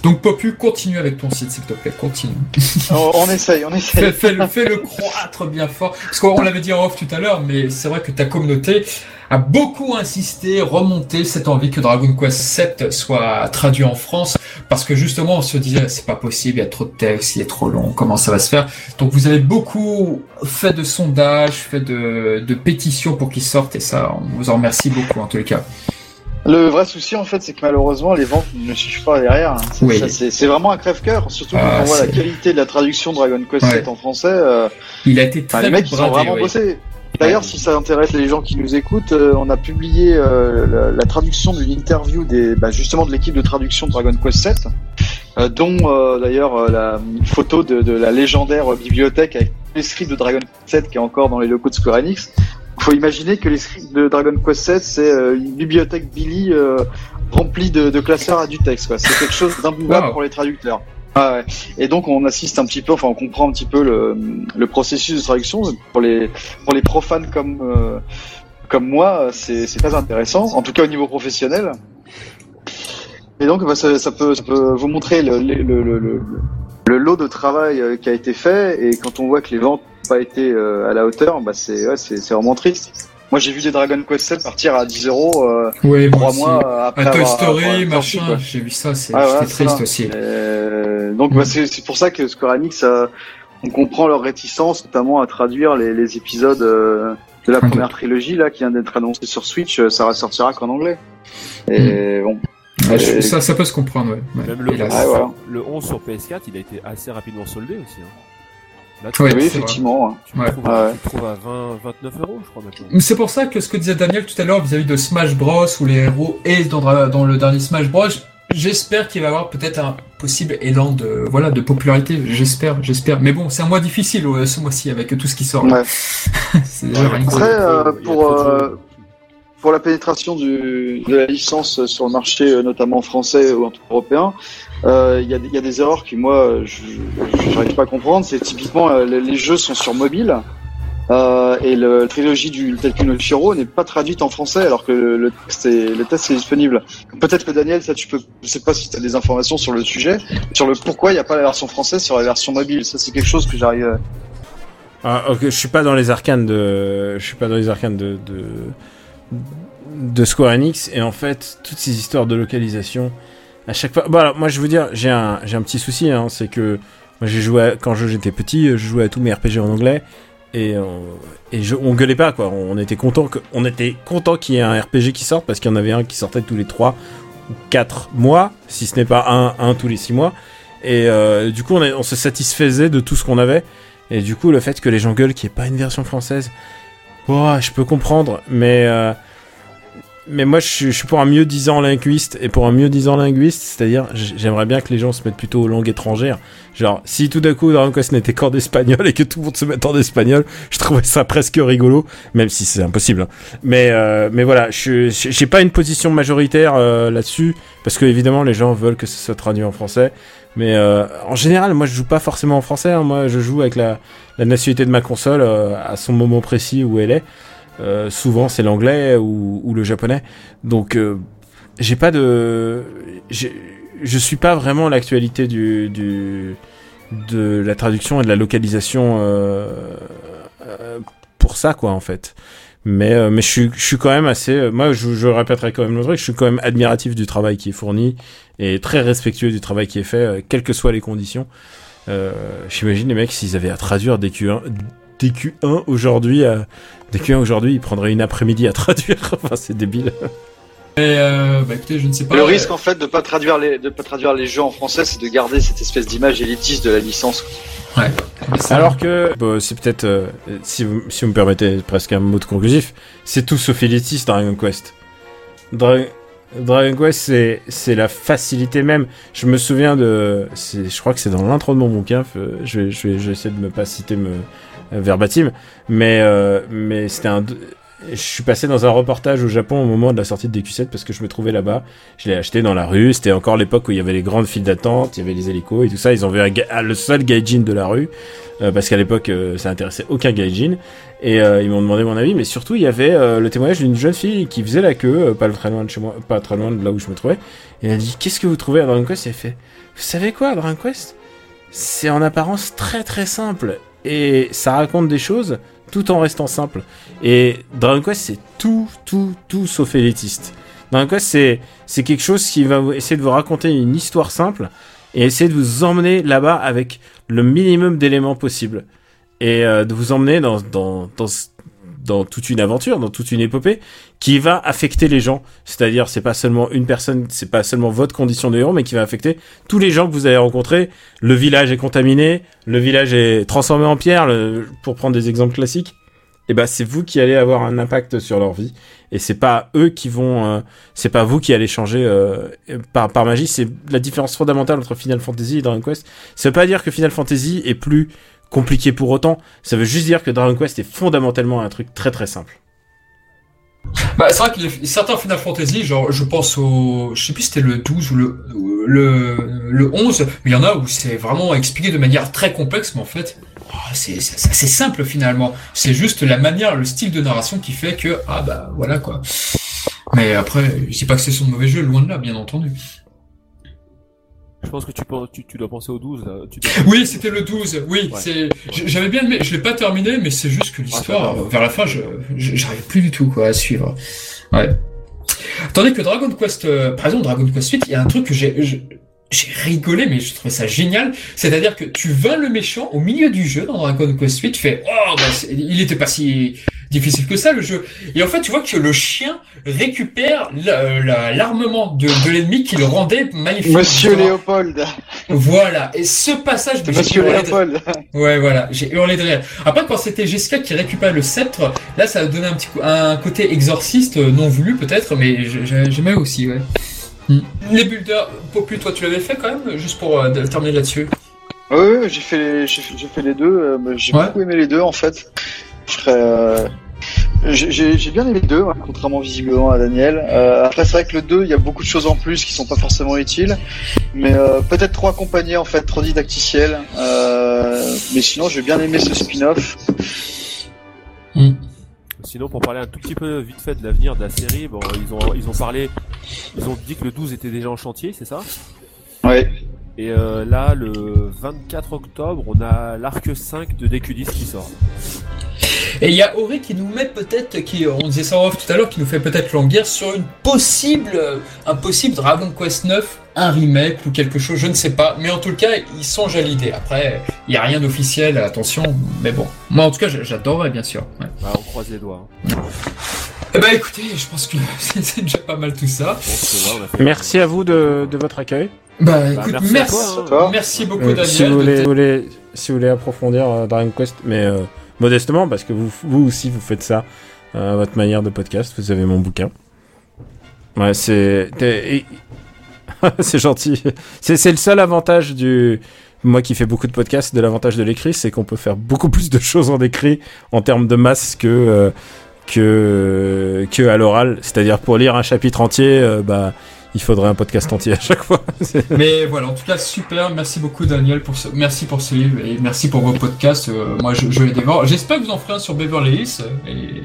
Speaker 1: Donc, Popu, continue avec ton site, s'il te plaît. Continue.
Speaker 2: on, on essaye, on
Speaker 1: fais,
Speaker 2: essaye.
Speaker 1: fais le, fais le croître bien fort. Parce qu'on l'avait dit en off tout à l'heure, mais c'est vrai que ta communauté a beaucoup insisté, remonté cette envie que Dragon Quest VII soit traduit en France. Parce que justement, on se disait, c'est pas possible, il y a trop de texte, il est trop long, comment ça va se faire? Donc, vous avez beaucoup fait de sondages, fait de, de pétitions pour qu'il sorte, et ça, on vous en remercie beaucoup, en tous les cas.
Speaker 2: Le vrai souci en fait, c'est que malheureusement les ventes ne suivent pas derrière. hein. C'est
Speaker 1: Oui.
Speaker 2: vraiment un crève-cœur, surtout quand
Speaker 1: Ah,
Speaker 2: on voit la qualité de la traduction Dragon Quest
Speaker 1: Ouais.
Speaker 2: VII en français. euh,
Speaker 1: Il a été
Speaker 2: Enfin,
Speaker 1: très
Speaker 2: les mecs, ils ont vraiment
Speaker 1: oui.
Speaker 2: bossé. D'ailleurs, si ça intéresse les gens qui nous écoutent, euh, on a publié euh, la, la traduction d'une interview des, bah, justement de l'équipe de traduction de Dragon Quest VII, euh, dont d'ailleurs la une photo de, de la légendaire bibliothèque avec les scripts de Dragon Quest VII qui est encore dans les locaux de Square Enix. Il faut imaginer que les scripts de Dragon Quest VII, c'est euh, une bibliothèque Billy euh, remplie de, de classeurs à du texte. C'est quelque chose d'imbouable
Speaker 1: Wow.
Speaker 2: pour les traducteurs. Ah ouais. Et donc on assiste un petit peu, enfin on comprend un petit peu le, le processus de traduction pour les pour les profanes comme euh, comme moi, c'est c'est très intéressant, en tout cas au niveau professionnel. Et donc bah, ça, ça peut ça peut vous montrer le le, le, le, lot de travail qui a été fait et quand on voit que les ventes pas été euh, à la hauteur, bah c'est ouais, c'est c'est vraiment triste. Moi j'ai vu des Dragon Quest 7 partir à 10 euros euh, trois
Speaker 1: aussi.
Speaker 2: mois après
Speaker 1: À Toy Story,
Speaker 2: avoir
Speaker 1: machin, j'ai vu ça, c'est
Speaker 2: Ah,
Speaker 1: triste
Speaker 2: ça.
Speaker 1: aussi.
Speaker 2: Euh, donc
Speaker 1: Mm.
Speaker 2: bah, c'est c'est pour ça que Square Enix, euh, on comprend leur réticence, notamment à traduire les, les épisodes euh, de la première trilogie là qui vient d'être annoncée sur Switch. euh, Ça ressortira qu'en anglais. Et bon,
Speaker 1: Ouais, je-
Speaker 2: Euh,
Speaker 1: ça, ça peut se comprendre, ouais. ouais.
Speaker 3: Même le,
Speaker 1: Hélas.
Speaker 3: 11,
Speaker 2: Ah, voilà.
Speaker 3: le 11 sur PS4, il a été assez rapidement soldé aussi. Hein. Là,
Speaker 2: oui
Speaker 1: c'est
Speaker 2: effectivement. hein.
Speaker 3: tu,
Speaker 1: Ouais.
Speaker 3: trouves,
Speaker 2: Ouais.
Speaker 3: à, tu le trouves à 20, 29 euros, je crois maintenant.
Speaker 1: C'est pour ça que ce que disait Daniel tout à l'heure vis-à-vis de Smash Bros où les héros est dans, le dernier Smash Bros, j'espère qu'il va y avoir peut-être un possible élan de voilà de popularité. J'espère, j'espère. Mais bon, c'est un mois difficile euh, ce mois-ci avec tout ce qui sort. là.
Speaker 2: Ouais.
Speaker 1: c'est déjà rien que ça.
Speaker 2: Après, euh, pour, pour la pénétration de la licence sur le marché, euh, notamment français ou européen, euh, il y, a, y a des erreurs qui moi je n'arrive pas à comprendre. C'est typiquement euh, les, jeux sont sur mobile euh, et la trilogie du Taken no Shiro n'est pas traduite en français alors que le, le texte est le texte est disponible. Peut-être que Daniel, ça tu peux, je sais pas si tu as des informations sur le sujet, sur le pourquoi il n'y a pas la version française sur la version mobile. Ça c'est quelque chose que j'arrive. euh,
Speaker 4: Ah, ok, je suis pas dans les arcanes de, je suis pas dans les arcanes de, de Square Enix et en fait toutes ces histoires de localisation, à chaque fois. Bon, alors, moi je veux dire, j'ai un, j'ai un petit souci, hein, c'est que moi j'ai joué quand j'étais petit, je jouais à tous mes RPG en anglais et on, et je, on gueulait pas quoi, on était content que, on était content qu'il y ait un RPG qui sorte parce qu'il y en avait un qui sortait tous les 3 ou 4 mois, si ce n'est pas un, tous les 6 mois. Et euh, du coup, on, on se satisfaisait de tout ce qu'on avait. Et du coup, le fait que les gens gueulent qu'il n'y ait pas une version française, je peux comprendre. Mais, euh, mais moi, je suis, pour un mieux disant linguiste. Et pour un mieux disant linguiste, c'est-à-dire, j'aimerais bien que les gens se mettent plutôt aux langues étrangères. Genre, si tout d'un coup, Dragon Quest n'était qu'en espagnol et que tout le monde se mette en espagnol, je trouverais ça presque rigolo. Même si c'est impossible. hein. Mais, euh, mais voilà, je j'ai pas une position majoritaire euh, là-dessus. Parce que, évidemment, les gens veulent que ce soit traduit en français. Mais euh, en général, moi je joue pas forcément en français. hein. Moi je joue avec la, la nationalité de ma console euh, à son moment précis où elle est. Euh, souvent c'est l'anglais ou, ou le japonais. Donc euh, j'ai pas de. Je suis pas vraiment l'actualité du, du, de la traduction et de la localisation euh, euh, pour ça quoi en fait. Mais, euh, mais je suis, je suis quand même assez, euh, moi, je, je répéterai quand même le truc, je suis quand même admiratif du travail qui est fourni et très respectueux du travail qui est fait, euh, quelles que soient les conditions. Euh, J'imagine les mecs, s'ils avaient à traduire DQ1, DQ1 aujourd'hui, à DQ1 aujourd'hui, ils prendraient une après-midi à traduire. enfin, c'est débile.
Speaker 1: Et euh, bah écoutez, je ne sais pas.
Speaker 2: Le risque en fait de pas traduire les de pas traduire les jeux en français, c'est de garder cette espèce d'image élitiste de la licence.
Speaker 1: Ouais.
Speaker 4: Alors que, bon, c'est peut-être, euh, si, vous, si vous me permettez presque un mot de conclusif, c'est tout sauf élitiste Dragon Quest. Dra- Dragon Quest, c'est, c'est la facilité même. Je me souviens de, je crois que c'est dans l'intro de mon bouquin, euh, je vais, je vais, je vais essayer de me pas citer me, euh, verbatim, mais, euh, mais c'était un, je suis passé dans un reportage au Japon au moment de la sortie de DQ7 parce que je me trouvais là-bas. Je l'ai acheté dans la rue. C'était encore l'époque où il y avait les grandes files d'attente, il y avait les hélicos et tout ça. Ils ont vu ah, le seul gaijin de la rue euh, parce qu'à l'époque euh, ça intéressait aucun gaijin. Et euh, ils m'ont demandé mon avis, mais surtout il y avait le témoignage d'une jeune fille qui faisait la queue, pas très loin de chez moi, pas très loin de là où je me trouvais. Et elle a dit qu'est-ce que vous trouvez à Dragon Quest? Et elle fait vous savez quoi Dragon Quest? C'est en apparence très très simple et ça raconte des choses tout en restant simple. Et Dragon Quest, c'est tout, tout, tout sauf élitiste. Dragon Quest, c'est, quelque chose qui va essayer de vous raconter une histoire simple et essayer de vous emmener là-bas avec le minimum d'éléments possibles. Et euh, de vous emmener dans, dans, dans, dans toute une aventure, dans toute une épopée qui va affecter les gens. C'est-à-dire, c'est pas seulement une personne, c'est pas seulement votre condition de héros, mais qui va affecter tous les gens que vous allez rencontrer. Le village est contaminé, le village est transformé en pierre, le- pour prendre des exemples classiques. Et ben, c'est vous qui allez avoir un impact sur leur vie. Et c'est pas eux qui vont, euh, c'est pas vous qui allez changer euh, par, par magie. C'est la différence fondamentale entre Final Fantasy et Dragon Quest. Ça veut pas dire que Final Fantasy est plus compliqué pour autant. Ça veut juste dire que Dragon Quest est fondamentalement un truc très très simple.
Speaker 1: Bah, c'est vrai que certains Final Fantasy, genre, je pense au, je sais plus si c'était le 12 ou le, le, le 11, mais il y en a où c'est vraiment expliqué de manière très complexe, mais en fait, oh, c'est, assez simple finalement. C'est juste la manière, le style de narration qui fait que, ah bah, voilà quoi. Mais après, je pas que c'est son mauvais jeu, loin de là, bien entendu.
Speaker 3: Je pense que tu, penses- tu, tu dois penser au 12. Là. Tu
Speaker 1: Oui, c'était le 12, oui,
Speaker 3: Ouais.
Speaker 1: c'est, j'avais bien aimé, je l'ai pas terminé, mais c'est juste que l'histoire,
Speaker 3: Ah,
Speaker 1: vers la fin, je, j'arrivais plus du tout, quoi, à suivre. Ouais. Tandis que Dragon Quest, euh, par exemple, Dragon Quest 8, il y a un truc que j'ai, j'ai rigolé, mais je trouvais ça génial. C'est-à-dire que tu vains le méchant au milieu du jeu dans Dragon Quest 8, tu fais, oh, bah, il était pas si difficile que ça, le jeu. Et en fait, tu vois que le chien récupère la- l'armement de, de l'ennemi qui le rendait magnifique.
Speaker 2: Monsieur Léopold,
Speaker 1: Voilà. Et ce passage, j'ai
Speaker 2: Monsieur
Speaker 1: de-
Speaker 2: Léopold.
Speaker 1: Ouais, voilà, j'ai hurlé de rire. Après, quand c'était Jessica qui récupère le sceptre, là, ça a donné un petit coup, un côté exorciste euh, non voulu peut-être, mais j'ai- j'ai- j'aimais aussi, ouais. Hmm. Les builders, Popu, toi, tu l'avais fait quand même, juste pour euh, de- terminer là-dessus?
Speaker 2: Oui, oui, j'ai fait, les- fait, les deux. euh, j'ai
Speaker 1: Ouais.
Speaker 2: beaucoup aimé les deux en fait. Je serais, euh, j'ai, bien aimé les deux, hein, contrairement visiblement à Daniel. Euh, après, c'est vrai que le 2, il y a beaucoup de choses en plus qui sont pas forcément utiles, mais euh, peut-être trop accompagné en fait, trop didacticiel. Euh, mais sinon, j'ai bien aimé ce spin-off.
Speaker 3: Sinon, pour parler un tout petit peu vite fait de l'avenir de la série, bon, ils ont, ils ont parlé, ils ont dit que le 12 était déjà en chantier, c'est ça?
Speaker 2: Ouais.
Speaker 3: Et euh, là, le 24 octobre, on a l'arc 5 de DQ10 qui sort.
Speaker 1: Et il y a Auré qui nous met peut-être, qui, on disait ça en off tout à l'heure, qui nous fait peut-être languir sur une possible, un possible Dragon Quest 9, un remake ou quelque chose, je ne sais pas. Mais en tout cas, ils songent à l'idée. Après, il n'y a rien d'officiel, attention, mais bon. Moi, en tout cas, j'adorerais, bien sûr. Ouais.
Speaker 3: Bah, on croise les doigts. hein.
Speaker 1: Eh ben, écoutez, je pense que c'est déjà pas mal tout ça.
Speaker 4: Merci à vous de, de votre accueil.
Speaker 1: Bah, écoute,
Speaker 3: merci à
Speaker 1: merci,
Speaker 3: toi, hein.
Speaker 1: Merci beaucoup,
Speaker 4: Euh,
Speaker 1: Daniel.
Speaker 4: si, vous
Speaker 1: de
Speaker 4: voulez,
Speaker 1: tes-
Speaker 4: si, vous voulez, si vous voulez approfondir euh, Dragon Quest, mais euh, modestement, parce que vous, vous aussi vous faites ça euh, à votre manière de podcast, vous avez mon bouquin. Ouais, c'est. c'est gentil. C'est c'est le seul avantage du. Moi qui fais beaucoup de podcasts, de l'avantage de l'écrit, c'est qu'on peut faire beaucoup plus de choses en écrit en termes de masse que. euh, que, que à l'oral, c'est-à-dire pour lire un chapitre entier, euh, bah, il faudrait un podcast entier à chaque fois.
Speaker 1: Mais voilà, en tout cas, super. Merci beaucoup, Daniel, pour ce, merci pour ce livre et merci pour vos podcasts. Euh, moi, je, je les dévore. J'espère que vous en ferez un sur Beverly Hills. Et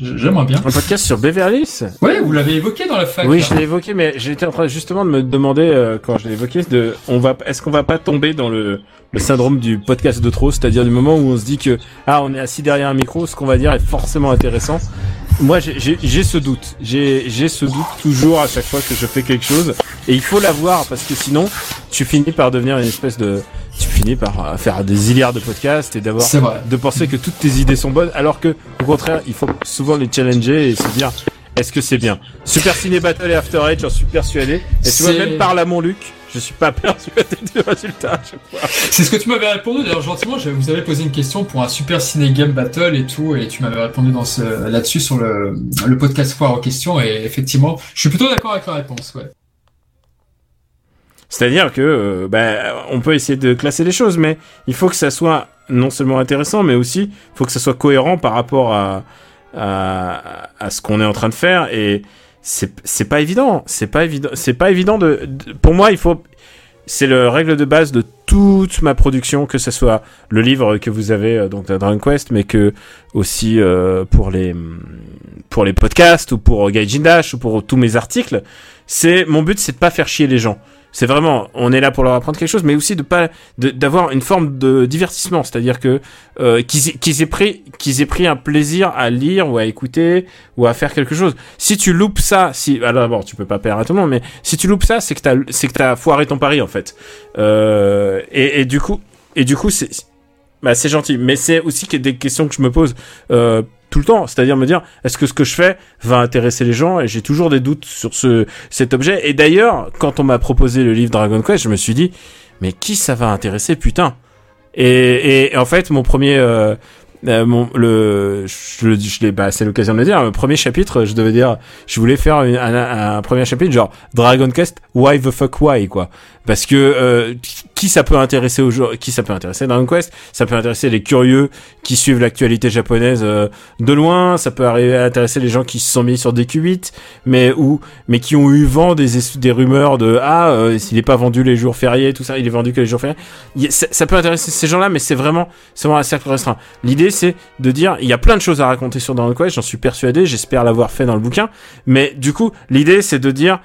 Speaker 1: j'aimerais bien.
Speaker 4: Un podcast sur Beverly Hills
Speaker 1: Ouais, vous l'avez évoqué dans la fac.
Speaker 4: Oui, je l'ai évoqué, mais j'étais en train justement de me demander euh, quand je l'ai évoqué, de, on va, est-ce qu'on va pas tomber dans le le syndrome du podcast de trop, c'est-à-dire du moment où on se dit que ah on est assis derrière un micro, ce qu'on va dire est forcément intéressant. Moi j'ai ce doute, j'ai ce doute toujours à chaque fois que je fais quelque chose. Et il faut l'avoir parce que sinon tu finis par devenir une espèce de tu finis par faire des milliards de podcasts et d'avoir de penser que toutes tes idées sont bonnes alors que au contraire il faut souvent les challenger et se dire est-ce que c'est bien? Super Ciné Battle et After Eight, j'en suis persuadé. Et tu vois, même par là, mon Luc, je suis pas persuadé du résultat.
Speaker 1: C'est ce que tu m'avais répondu d'ailleurs gentiment. Je vous avais posé une question pour un super ciné game battle et tout, et tu m'avais répondu dans ce là-dessus sur le, le podcast foire en question. Et effectivement, je suis plutôt d'accord avec la réponse. Ouais.
Speaker 4: C'est-à-dire que euh, bah, on peut essayer de classer les choses, mais il faut que ça soit non seulement intéressant, mais aussi il faut que ça soit cohérent par rapport à à, à ce qu'on est en train de faire et c'est pas évident c'est pas évident c'est pas évident de, pour moi il faut c'est le règle de base de toute ma production que ce soit le livre que vous avez euh, donc Dragon Quest mais que aussi euh, pour les pour les podcasts ou pour Gaijin Dash ou pour tous mes articles. C'est mon but c'est de pas faire chier les gens c'est vraiment, on est là pour leur apprendre quelque chose, mais aussi de pas, d'avoir une forme de divertissement, c'est-à-dire que euh, qu'ils aient pris, qu'ils aient pris un plaisir à lire ou à écouter ou à faire quelque chose. Si tu loupes ça, si, alors d'abord tu peux pas perdre à tout le monde, mais si tu loupes ça, c'est que t'as, c'est que t'as foiré ton pari en fait. Euh, et, et du coup, et du coup c'est, bah c'est gentil, mais c'est aussi des questions que je me pose. Euh, tout le temps, c'est-à-dire me dire est-ce que ce que je fais va intéresser les gens? Et j'ai toujours des doutes sur ce cet objet. Et d'ailleurs quand on m'a proposé le livre Dragon Quest, je me suis dit mais qui ça va intéresser putain? Et, et, en fait mon premier euh, euh, mon, le, je, je l'ai, bah, c'est l'occasion de le dire. Le premier chapitre, je devais dire, je voulais faire un, premier chapitre genre Dragon Quest, why the fuck why quoi parce que euh, qui ça peut intéresser aux qui ça peut intéresser Dragon Quest? Ça peut intéresser les curieux qui suivent l'actualité japonaise euh, de loin. Ça peut arriver à intéresser les gens qui se sont mis sur des Q8 mais ou mais qui ont eu vent des des rumeurs de ah euh, s'il est pas vendu les jours fériés tout ça il est vendu que les jours fériés ça, peut intéresser ces gens-là mais c'est vraiment c'est vraiment un cercle restreint. L'idée c'est de dire il y a plein de choses à raconter sur Dragon Quest j'en suis persuadé j'espère l'avoir fait dans le bouquin. Mais du coup l'idée c'est de dire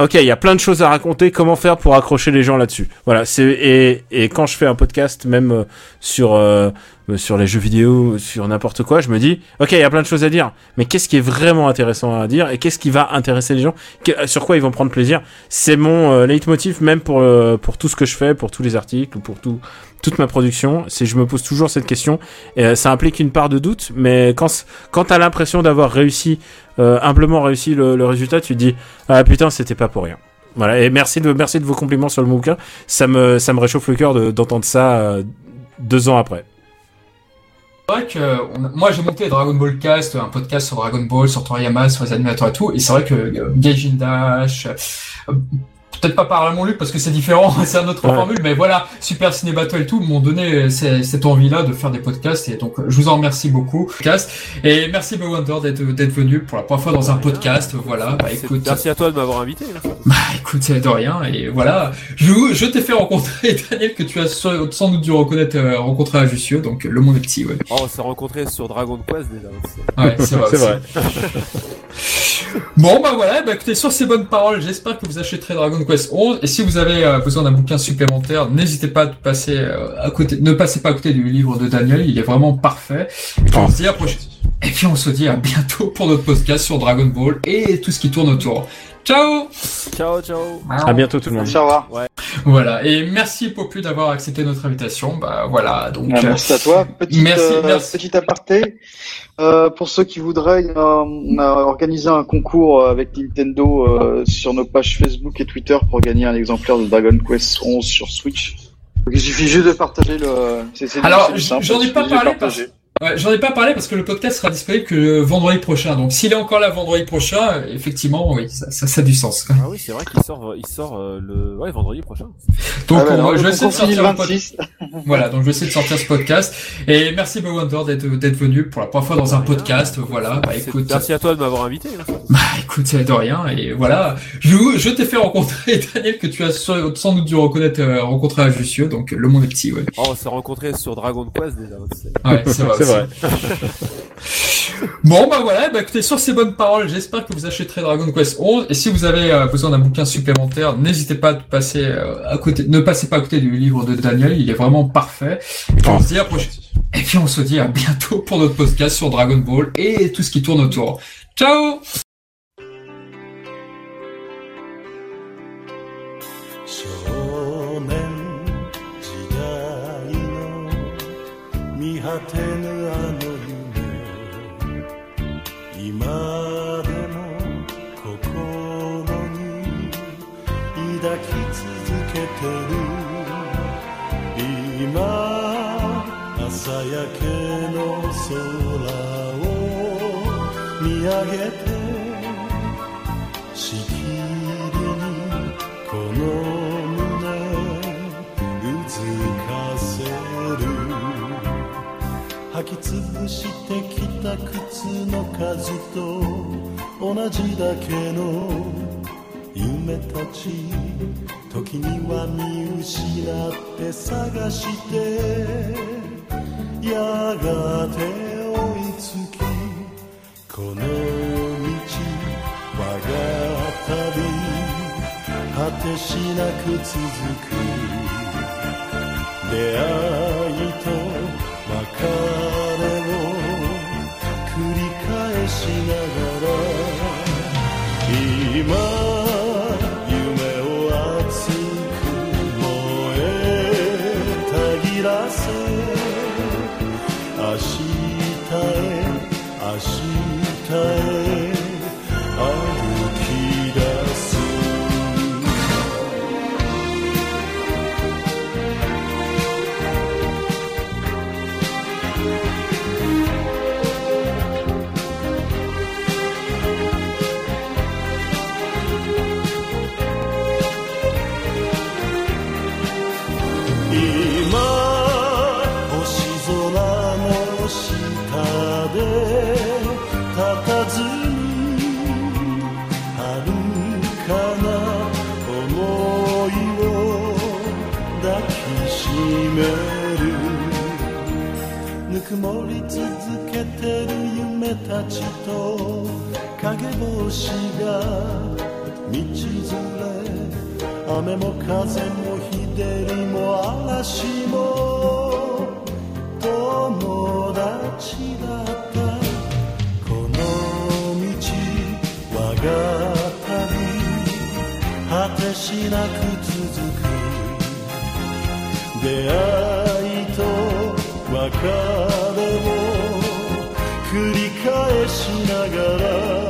Speaker 4: Ok, il y a plein de choses à raconter. Comment faire pour accrocher les gens là-dessus? Voilà. C'est et, et quand je fais un podcast, même euh, sur euh, sur les jeux vidéo, sur n'importe quoi, je me dis, ok, il y a plein de choses à dire, mais qu'est-ce qui est vraiment intéressant à dire et qu'est-ce qui va intéresser les gens? Sur quoi ils vont prendre plaisir? C'est mon euh, leitmotiv même pour pour tout ce que je fais, pour tous les articles, pour tout toute ma production. C'est je me pose toujours cette question. Et, ça implique une part de doute, mais quand quand t'as l'impression d'avoir réussi euh, humblement réussi le, résultat, tu te dis ah putain c'était pas pour rien. Voilà et merci de merci de vos compliments sur le bouquin. Ça me ça me réchauffe le cœur d'entendre ça euh, deux ans après.
Speaker 1: Vrai que moi j'ai monté Dragon Ball Cast, un podcast sur Dragon Ball, sur Toriyama, sur les animateurs et tout, et c'est vrai que euh, Gaijin Dash, peut-être pas par mon Luc parce que c'est différent, c'est un autre formule, mais voilà, Super Ciné Battle et tout m'ont donné cette envie-là de faire des podcasts et donc je vous en remercie beaucoup. Et merci Bewonder d'être d'être venu pour la première fois dans un podcast. Voilà, bah écoute.
Speaker 3: Merci à toi de m'avoir invité.
Speaker 1: Bah écoute, c'est de rien et voilà, je, je t'ai fait rencontrer Daniel que tu as sans doute dû reconnaître euh, rencontrer à Jussieu, donc le monde est petit. Ouais.
Speaker 3: Oh, on s'est rencontré sur Dragon Quest
Speaker 1: déjà. Ouais, c'est vrai. bon bah voilà, bah écoutez sur ces bonnes paroles, j'espère que vous achèterez Dragon Quest 11 et si vous avez euh, besoin d'un bouquin supplémentaire, n'hésitez pas à passer euh, à côté, ne passez pas à côté du livre de Daniel, il est vraiment parfait. Et puis on se dit à Et puis on se dit à bientôt pour notre podcast sur Dragon Ball et tout ce qui tourne autour. Ciao
Speaker 3: Ciao, ciao
Speaker 4: À bientôt tout le monde.
Speaker 2: Au revoir.
Speaker 1: Ouais. Voilà, et merci Popu d'avoir accepté notre invitation. Bah voilà, donc...
Speaker 2: Ah, merci à toi. Petite, merci, euh, merci. Petit aparté, euh, pour ceux qui voudraient, on a organisé un concours avec Nintendo euh, sur nos pages Facebook et Twitter pour gagner un exemplaire de Dragon Quest 11 sur Switch. Donc, il suffit juste de partager le...
Speaker 1: Alors, j'en ai pas parlé parce... Ouais, j'en ai pas parlé parce que le podcast sera disponible que vendredi prochain. Donc s'il est encore là vendredi prochain, effectivement, oui, ça, ça, ça a du sens.
Speaker 3: Ah oui, c'est vrai qu'il sort, il sort euh, le ouais, vendredi prochain.
Speaker 2: Donc ah je vais essayer de sortir le 26.
Speaker 1: Voilà, donc je vais essayer de sortir ce podcast. Et merci Wonder d'être d'être venu pour la première fois dans un podcast. Voilà, bah écoute.
Speaker 3: Merci à toi de m'avoir invité.
Speaker 1: Hein. Bah écoute, de rien. Et voilà, je, je t'ai fait rencontrer Daniel que tu as sans doute dû reconnaître euh, rencontrer à Jussieu. Donc le monde est petit, ouais.
Speaker 3: Oh, on s'est rencontré sur Dragon Quest déjà.
Speaker 1: Ouais, c'est vrai. Vrai. bon bah voilà, bah écoutez, sur ces bonnes paroles, j'espère que vous achèterez Dragon Quest 11. Et si vous avez euh, besoin d'un bouquin supplémentaire, n'hésitez pas à passer euh, à côté, ne passez pas à côté du livre de Daniel, il est vraiment parfait. Et puis on se dit à Et puis on se dit à bientôt pour notre podcast sur Dragon Ball et tout ce qui tourne autour. Ciao 上げて
Speaker 5: しきりにこの胸うずかせる履きつぶしてきた靴の数と同じだけの夢たち時には見失って探してやがて追いつくこの道我が旅果てしなく続く出会いた。ちと影星が道連れ雨も風も日照りも嵐も友達だったこの道我が旅果てしなく続く出会いと別れ 그리카에 지나가라.